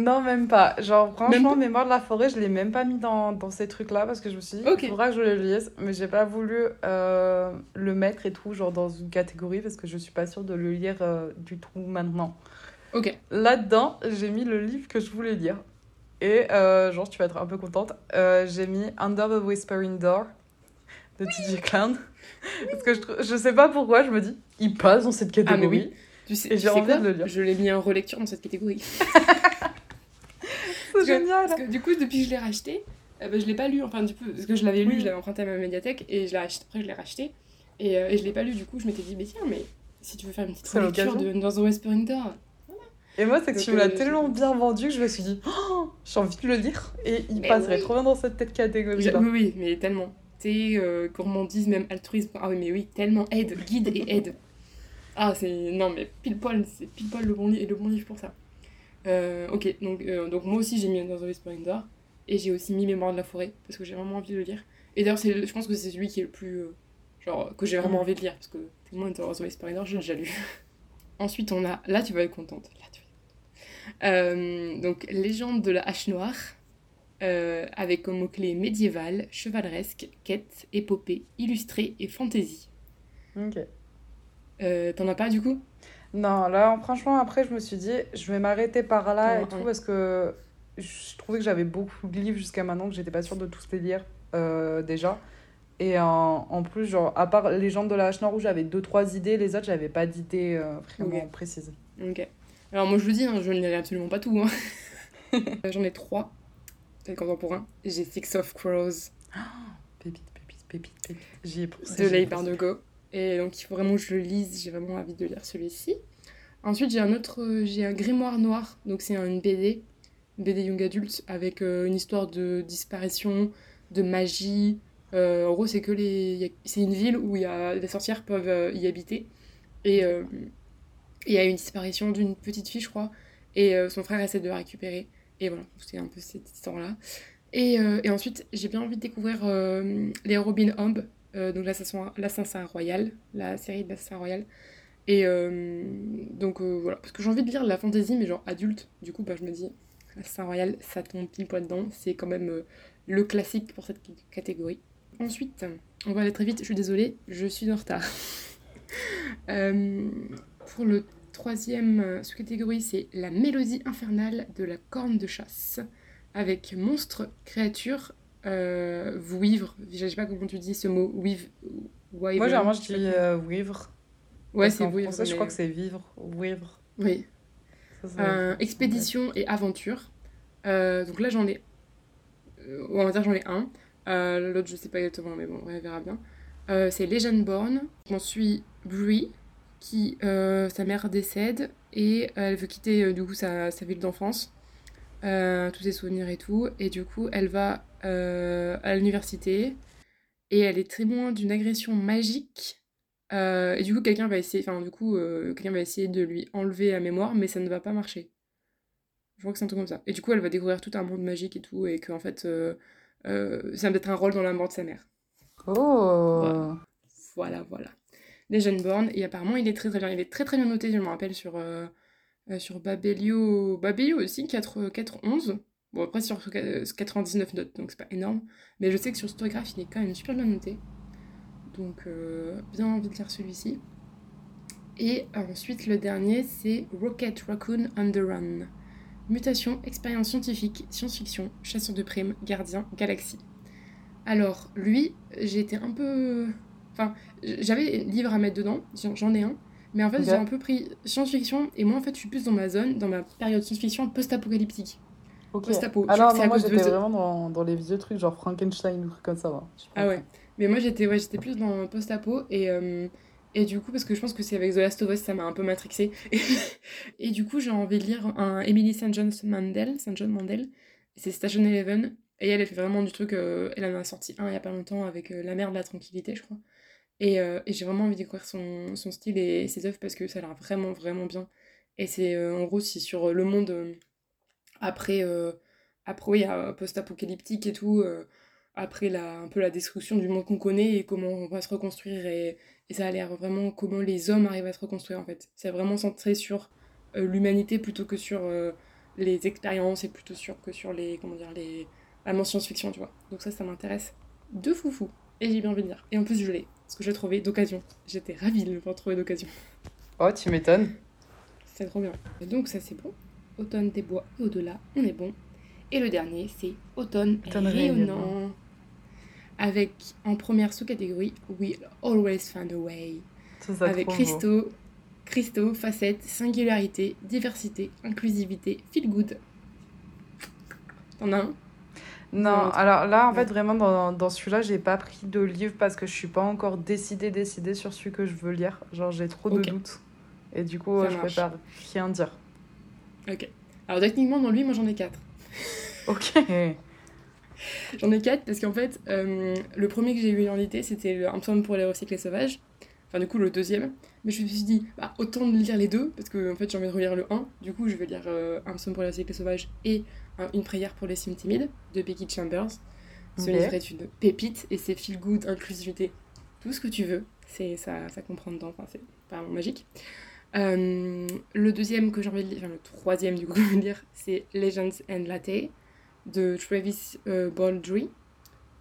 Non, même pas. Genre, Même franchement, pas Mémoire de la forêt, je l'ai même pas mis dans, dans ces trucs-là parce que je me suis dit, Ok. il faudra que je le lise, mais j'ai pas voulu euh, le mettre et tout, genre dans une catégorie parce que je suis pas sûre de le lire euh, du tout maintenant. Ok. Là-dedans, j'ai mis le livre que je voulais lire. Et euh, genre, tu vas être un peu contente. j'ai mis Under the Whispering Door de TJ Clown. Parce que je, je sais pas pourquoi, je me dis, il passe dans cette Ah, mais catégorie. oui. Tu sais, j'ai envie de le lire. Je l'ai mis en relecture dans cette catégorie. C'est génial. Parce que du coup, depuis que je l'ai racheté, euh, bah, je l'ai pas lu. Enfin, du coup, parce que je l'avais lu, Oui. je l'avais emprunté à ma médiathèque et je l'ai acheté, après je l'ai racheté. Et, euh, et je l'ai pas lu, du coup, je m'étais dit, mais tiens, mais si tu veux faire une petite C'est relecture de. Dans the Whispering Door. Et moi, c'est que Donc, tu me l'as euh, tellement bien vendu que je me suis dit, oh, j'ai envie de le lire. Et il Mais passerait oui. trop bien dans cette tête catégorie. Oui, oui, mais tellement. Thé, euh, gourmandise, même altruisme. Ah oui, mais oui, tellement aide, guide et aide. Ah, c'est. Non, mais pile poil, c'est pile poil le bon, li- le bon livre pour ça. Euh, ok, donc, euh, donc moi aussi j'ai mis Dans the Whispering Door. Et j'ai aussi mis Mémoire de la forêt, parce que j'ai vraiment envie de le lire. Et d'ailleurs, le- je pense que c'est celui qui est le plus. euh, genre, que j'ai vraiment Mm. envie de lire, parce que tellement Dans the Whispering Door, j'ai déjà lu. Ensuite, on a. Là, tu vas être contente. Là, tu vas être contente. Donc, Légende de la hache noire. avec comme mots-clés médiéval, chevaleresque, quête, épopée, illustré et fantaisie. Ok. T'en as pas du coup? Non, là, franchement, après, je me suis dit, je vais m'arrêter par là Ouais, et tout ouais. parce que je trouvais que j'avais beaucoup de livres jusqu'à maintenant que j'étais pas sûre de tous les lire euh, déjà. Et en, en plus, genre, à part Légende de la Hache Noire où j'avais deux, trois idées, les autres, j'avais pas d'idées euh, vraiment Ok. précises. Ok. Alors moi je vous dis, hein, je ne lirai absolument pas tout. hein. J'en ai trois. C'est contemporain. J'ai Six of Crows Pépite, pépite, pépite, pépite. J'y ai pensé. de pensé. Bardugo. Et donc il faut vraiment que je le lise. J'ai vraiment envie de lire celui-ci. Ensuite j'ai un autre, j'ai un grimoire noir. Donc c'est une BD, une BD young adulte avec euh, une histoire de disparition, de magie. Euh, en gros c'est que les, c'est une ville où y a les sorcières peuvent euh, y habiter. Et il y a une disparition d'une petite fille je crois. Et son frère essaie de la récupérer. Et voilà, c'est un peu cette histoire-là. Et, et ensuite, j'ai bien envie de découvrir les Robin euh, donc l'assassin royal, la série de l'assassin royal. Et euh, donc euh, voilà, parce que j'ai envie de lire la fantasy, mais genre adulte. Du coup, bah, je me dis, l'assassin royal, ça tombe pile poil dedans. C'est quand même euh, le classique pour cette catégorie. Ensuite, on va aller très vite, je suis désolée, je suis en retard. Euh, pour le troisième euh, sous-catégorie, c'est la mélodie infernale de la corne de chasse, avec monstre, créature, euh, vouivre, je sais pas comment tu dis ce mot, weave, Moi, généralement, je dis euh, vivre. Ouais, c'est vouivre. français, je crois que c'est vivre. Vivre. Oui. Ça, ça- Euh, expédition et aventure. Euh, donc là, j'en ai. euh, on va dire j'en ai un. L'autre, je sais pas exactement, mais bon, on verra bien. C'est Legendborn. On suit Brie, qui, sa mère décède et elle veut quitter du coup sa, sa ville d'enfance, euh, tous ses souvenirs et tout. Et du coup, elle va euh, à l'université et elle est témoin d'une agression magique. Euh, et du coup, quelqu'un va essayer, enfin du coup, euh, quelqu'un va essayer de lui enlever la mémoire, mais ça ne va pas marcher. Je crois que c'est un truc comme ça. Et du coup, elle va découvrir tout un monde magique et tout, et qu'en fait, euh, euh, ça va être un rôle dans la mort de sa mère. Oh Voilà. Voilà, voilà. Legendborn, et apparemment, il est très très bien. Il est très très bien noté, je me rappelle, sur, euh, euh, sur Babelio. Babelio aussi, 4, 4.11. Bon, après, sur euh, 99 notes, donc c'est pas énorme. Mais je sais que sur Storygraph, il est quand même super bien noté. Donc, euh, bien envie de lire celui-ci. Et ensuite, le dernier, c'est Rocket Raccoon on the Run. Mutation, expérience scientifique, science-fiction, chasseur de primes, gardien, galaxie. Alors, lui, été un peu. Enfin, j'avais livre à mettre dedans, j'en ai un, mais en fait, j'ai un peu pris science-fiction, et moi, en fait, je suis plus dans ma zone, dans ma période science-fiction post-apocalyptique. Ok. Post-apo. Je Ah non, moi de j'étais The- vraiment dans, dans les vieux trucs, genre Frankenstein ou trucs comme ça. Ah ouais. Mais moi, j'étais ouais, plus dans post-apo, et, euh, et du coup, parce que je pense que c'est avec The Last of Us, ça m'a un peu matrixé. et du coup, j'ai envie de lire un Emily St. John Mandel, St. John Mandel, c'est Station Eleven, et elle, elle fait vraiment du truc, euh, elle en a sorti un il y a pas longtemps avec euh, La mer de la tranquillité, je crois. Et, euh, et j'ai vraiment envie de découvrir son, style et ses œuvres parce que ça a l'air vraiment, vraiment bien. Et c'est, euh, en gros, c'est sur euh, le monde après, après, oui, post-apocalyptique et tout, après la, un peu la destruction du monde qu'on connaît et comment on va se reconstruire. Et, ça a l'air vraiment comment les hommes arrivent à se reconstruire, en fait. C'est vraiment centré sur l'humanité plutôt que sur les expériences et plutôt sur, que sur les, comment dire, les, la science-fiction, tu vois. Donc ça, ça m'intéresse de foufou. Et j'ai bien envie de lire. Et en plus, je l'ai. Parce que je l'ai trouvé d'occasion. J'étais ravie de le pouvoir trouver d'occasion. Oh, tu m'étonnes. C'est trop bien. Donc ça, c'est bon. Automne des bois et au-delà, on est bon. Et le dernier, c'est Automne, Automne rayonnant. rayonnant. Avec en première sous-catégorie We'll Always Find a Way. C'est ça avec trop beau. Christo, Christo, facette, singularité, diversité, inclusivité, feel good. T'en as un? Non, alors là, en fait, vraiment, dans, dans celui-là, j'ai pas pris de livre parce que je suis pas encore décidée, décidée sur celui que je veux lire. Genre, j'ai trop de doutes. Et du coup, Ça je marche. préfère rien dire. Ok. Alors techniquement, dans lui, moi j'en ai quatre. Ok. J'en ai quatre parce qu'en fait, euh, le premier que j'ai eu en été, c'était Un psaume pour les recyclés sauvages. Enfin, du coup, le deuxième. Mais je me suis dit, bah, autant de lire les deux, parce que en fait, j'ai envie de relire le 1. Du coup, je vais lire euh, Un psaume pour les recyclés sauvages et un- Une prière pour les cimes timides de Becky Chambers. Ce livre est une pépite et c'est feel good, inclusivité, tout ce que tu veux. C'est ça, ça comprend dedans. Enfin, c'est vraiment magique. Euh, le deuxième que j'ai envie de lire, enfin le troisième du coup, je veux dire, c'est Legends and Latte de Travis euh, Baldry.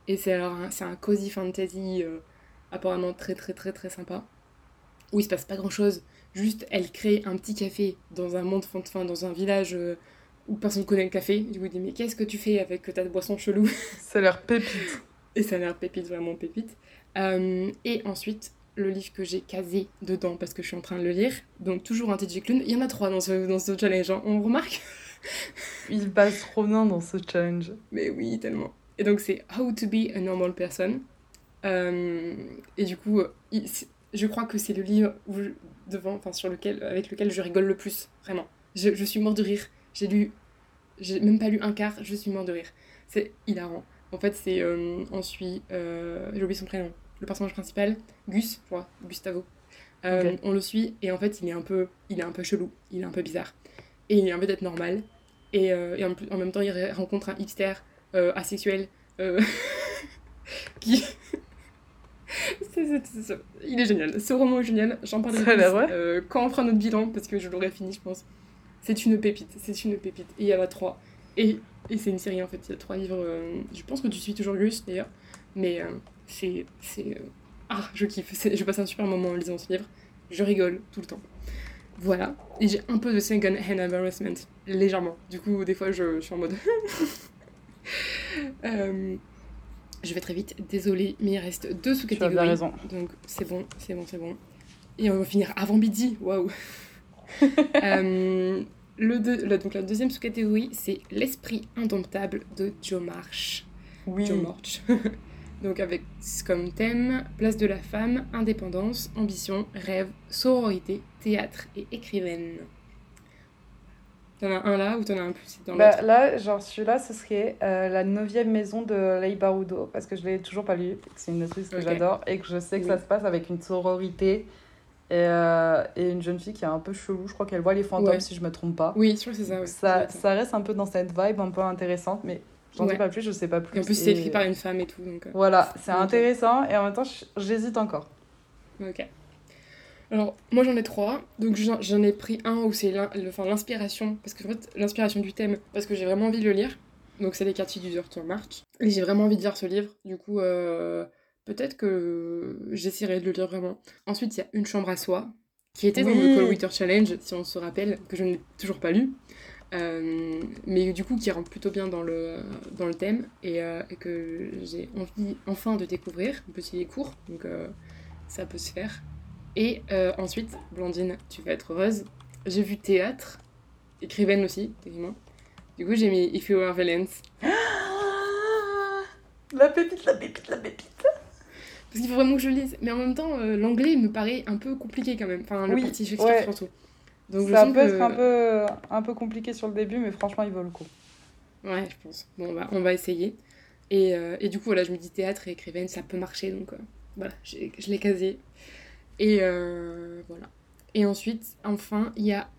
Et c'est alors un, c'est un cozy fantasy euh, apparemment très très très très sympa. Où il se passe pas grand chose. Juste, elle crée un petit café dans un monde, enfin dans un village où personne connaît le café. Du coup, il dit Mais qu'est-ce que tu fais avec ta boisson chelou Ça a l'air pépite. et ça a l'air pépite, vraiment pépite. Euh, et ensuite, le livre que j'ai casé dedans parce que je suis en train de le lire. Donc, toujours un TJ Klune. Il y en a trois dans ce, dans ce challenge, hein. on remarque Il passe trop bien dans ce challenge. Mais oui, tellement. Et donc, c'est How to be a normal person. Euh, et du coup, il- je crois que c'est le livre où je- devant, enfin, sur lequel, avec lequel je rigole le plus, vraiment. Je, je suis mort de rire. J'ai lu, j'ai même pas lu un quart, je suis mort de rire. C'est hilarant. En fait, c'est, euh, on suit, euh, j'ai oublié son prénom, le personnage principal, Gus, je crois, Gustavo. Euh. On le suit et en fait, il est un peu, il est un peu chelou, il est un peu bizarre. Et il est envie d'être normal. Et, et en, même temps, il rencontre un hipster asexuel qui. C'est- il est génial. Ce roman est génial. J'en parlerai plus, euh, quand on fera notre bilan parce que je l'aurai fini, je pense. C'est une pépite. C'est une pépite. Et il y en a trois. Et, et c'est une série en fait. Il y a trois livres. euh, je pense que tu suis toujours Gus d'ailleurs. Mais euh, c'est. euh, Ah, je kiffe. Je passe un super moment en lisant ce livre. Je rigole tout le temps. Voilà. Et j'ai un peu de second hand embarrassment. Légèrement. Du coup, des fois, je, je suis en mode. Euh, je vais très vite. Désolée, mais il reste deux Tu as sous-catégories. raison. Donc c'est bon, c'est bon, c'est bon. Et on va finir avant midi. Waouh. Le deux- le- donc la deuxième sous-catégorie, c'est l'esprit indomptable de Joe March. Oui. Joe March. Donc avec comme thème place de la femme, indépendance, ambition, rêve, sororité, théâtre et écrivaine. T'en as un là ou t'en as un plus dans bah, Là, genre celui-là, ce serait euh, La neuvième maison de Leigh Barudo, parce que je l'ai toujours pas lu, c'est une autrice que j'adore, et que je sais que ça se passe avec une sororité et, euh, et, une jeune fille qui est un peu chelou, je crois qu'elle voit les fantômes si je me trompe pas. Oui, je crois que c'est ça, ça. Ça reste un peu dans cette vibe un peu intéressante, mais j'en dis pas plus, je sais pas plus. Et en plus, c'est écrit par une femme et tout. Donc, euh, Voilà, c'est intéressant, et en même temps, j'hésite encore. Ok. Alors, moi j'en ai trois. Donc j'en ai pris un où c'est l'inspiration, parce que en fait, l'inspiration du thème, parce que j'ai vraiment envie de le lire. Donc c'est Les quartiers du Sur March. Et j'ai vraiment envie de lire ce livre. Du coup, euh, peut-être que j'essaierai de le lire vraiment. Ensuite, il y a Une chambre à soi, qui était dans le Call Winter Challenge, si on se rappelle, que je n'ai toujours pas lu. Euh, mais du coup qui rentre plutôt bien dans le, dans le thème et, euh, que j'ai envie enfin de découvrir, un petit court, donc ça peut se faire. Et euh, ensuite, Blandine, tu vas être heureuse. J'ai vu théâtre, écrivaine aussi, techniquement. Du coup, j'ai mis If You Are Valence. la pépite, la pépite, la pépite. Parce qu'il faut vraiment que je lise. Mais en même temps, euh, l'anglais me paraît un peu compliqué quand même. Enfin, le parti Shakespeare surtout. Donc, ça peut être un peu, un peu compliqué sur le début, mais franchement, il vaut le coup. Ouais, je pense. Bon, bah, on va essayer. Et, euh, et, du coup, voilà, je me dis théâtre et écrivaine, ça peut marcher. Donc, voilà, je l'ai casé. Et euh, voilà. Et ensuite, enfin, il y a.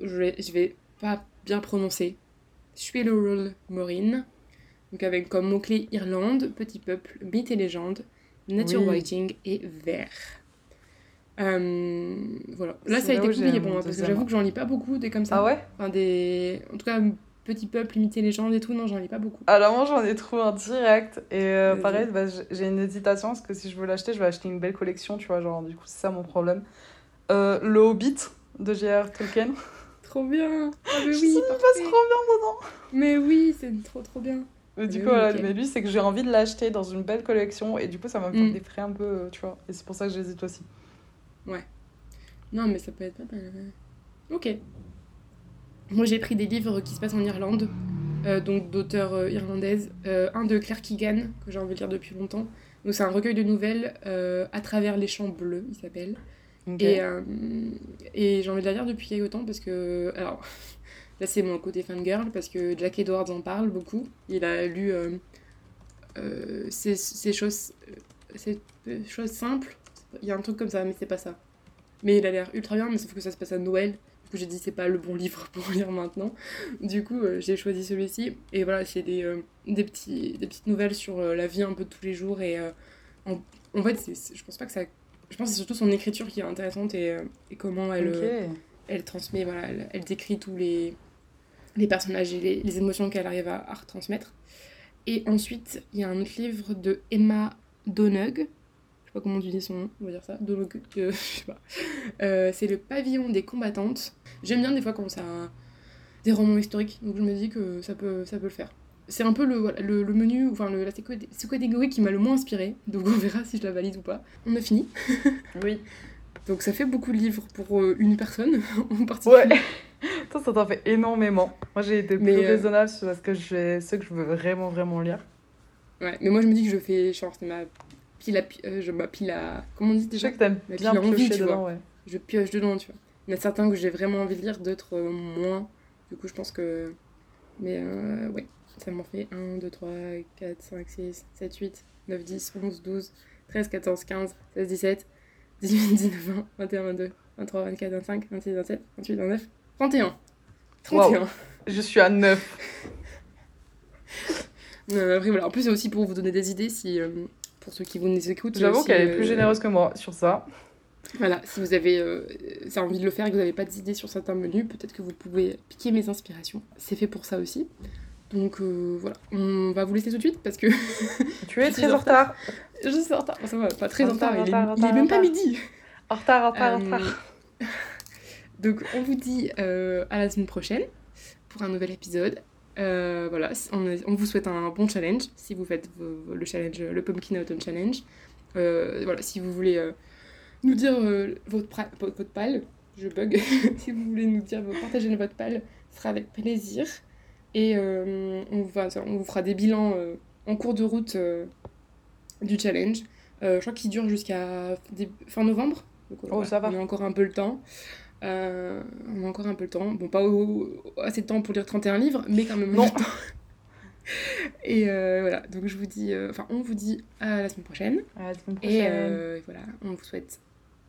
Je vais, je vais pas bien prononcer. Schwillerul Morin. Donc avec comme mot-clé Irlande, petit peuple, mythe et légende, nature writing et vert. Euh, voilà. Là, ça a été compliqué pour moi parce que j'avoue que j'en lis pas beaucoup des comme ça. Ah ouais? Enfin, des... En tout cas, Petit peuple, imiter légende et tout, non, j'en lis pas beaucoup. Alors moi, j'en ai trouvé un direct. Et euh, pareil, bah, j'ai une hésitation parce que si je veux l'acheter, je vais acheter une belle collection, tu vois. Genre, du coup, c'est ça mon problème. Euh, le Hobbit de J.R. Tolkien. trop bien ah, mais oui, Il passe trop bien dedans Mais oui, c'est trop trop bien. Mais du coup, voilà, mais lui, c'est que j'ai envie de l'acheter dans une belle collection et du coup, ça faire mm. des frais un peu, tu vois. Et c'est pour ça que j'hésite aussi. Ouais. Non, mais ça peut être pas mal. Ok. Moi, j'ai pris des livres qui se passent en Irlande, euh, donc d'auteurs euh, irlandaises. Euh, un de Claire Keegan, que j'ai envie de lire depuis longtemps. Donc, c'est un recueil de nouvelles à travers les champs bleus, il s'appelle. Et, et j'ai envie de la lire depuis quelque temps parce que. Alors, là, c'est mon côté fangirl parce que Jack Edwards en parle beaucoup. Il a lu ces, ces, choses, ces choses simples. Il y a un truc comme ça, mais c'est pas ça. Mais il a l'air ultra bien, mais sauf que ça se passe à Noël j'ai dit c'est pas le bon livre pour lire maintenant. Du coup, euh, j'ai choisi celui-ci. Et voilà, c'est des, euh, des, petits, des petites nouvelles sur euh, la vie un peu de tous les jours. Et en, en, fait, je pense pas que ça. Je pense que c'est surtout son écriture qui est intéressante et, et comment elle, elle transmet, voilà, elle, décrit tous les, les personnages et les, les émotions qu'elle arrive à, à, retransmettre. Et ensuite, il y a un autre livre de Emma Donug sais pas comment tu dis son nom, on va dire ça, euh, je sais pas. Euh, c'est le pavillon des combattantes. J'aime bien des fois quand ça des romans historiques, donc je me dis que ça peut, ça peut le faire. C'est un peu le, le, le, menu, enfin le, la catégorie qui m'a le moins inspiré, donc on verra si je la valide ou pas. On a fini. oui. Donc ça fait beaucoup de livres pour euh, une personne en particulier. Ouais. Toi, ça t'en fait énormément. Moi, j'ai été plus raisonnable sur ce que, je, ce que je veux vraiment, vraiment lire. Ouais, mais moi, je me dis que je fais, genre, c'est ma pile à, euh, je, ma pile à. Comment on dit déjà? Je sais que t'aimes bien envie, tu dedans, ouais. Je pioche dedans, tu vois. Il y en a certains que j'ai vraiment envie de lire, d'autres euh, moins. Du coup, je pense que. Mais euh, ouais, ça m'en fait 1, 2, 3, 4, 5, 6, 7, 8, 9, 10, 11, 12, 13, 14, 15, 16, 17, 18, 19, 20, 21, 22, 23, 24, 25, 26, 27, 28, 29, 31. 31. Je suis à 9. après, voilà. En plus, c'est aussi pour vous donner des idées si, euh, pour ceux qui vous nous écoutent. J'avoue qu'elle est plus euh, généreuse que moi sur ça. Voilà, si vous avez euh, envie de le faire et que vous n'avez pas d'idées sur certains menus, peut-être que vous pouvez piquer mes inspirations. C'est fait pour ça aussi. Donc euh, voilà, on va vous laisser tout de suite parce que. tu es très en retard. Je suis en retard. Ça va, pas très en retard. il, est, même pas midi. En retard, en retard, en retard. Donc on vous dit à la semaine prochaine pour un nouvel épisode. Euh, voilà, on, vous souhaite un bon challenge si vous faites le challenge, le Pumpkin Autumn Challenge. Euh, voilà, si vous voulez euh, nous dire votre, votre pal, je bug, si vous voulez nous dire, partager votre pal, ce sera avec plaisir. Et on, va, on vous fera des bilans en cours de route du challenge. Euh, je crois qu'il dure jusqu'à fin novembre. Donc, Oh, voilà, ça va. On a encore un peu le temps. Euh, on a encore un peu le temps. Bon, pas au- assez de temps pour lire 31 livres, mais quand même on a Non. le temps. Et euh, voilà, donc je vous dis, euh, enfin, on vous dit à la semaine prochaine. À la semaine Et prochaine. euh, voilà, on vous souhaite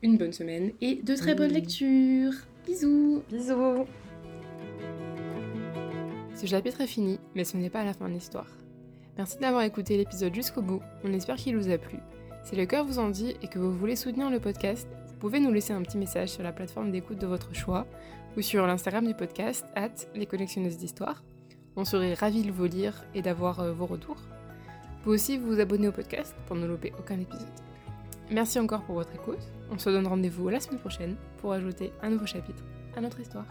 une bonne semaine et de très bonnes lectures. Bisous Bisous. Ce chapitre est fini, mais ce n'est pas la fin de l'histoire. Merci d'avoir écouté l'épisode jusqu'au bout, on espère qu'il vous a plu. Si le cœur vous en dit et que vous voulez soutenir le podcast, pouvez nous laisser un petit message sur la plateforme d'écoute de votre choix ou sur l'Instagram du podcast, at les collectionneuses d'histoire. On serait ravis de vous lire et d'avoir euh, vos retours. Vous aussi vous abonner au podcast pour ne louper aucun épisode. Merci encore pour votre écoute. On se donne rendez-vous la semaine prochaine pour ajouter un nouveau chapitre à notre histoire.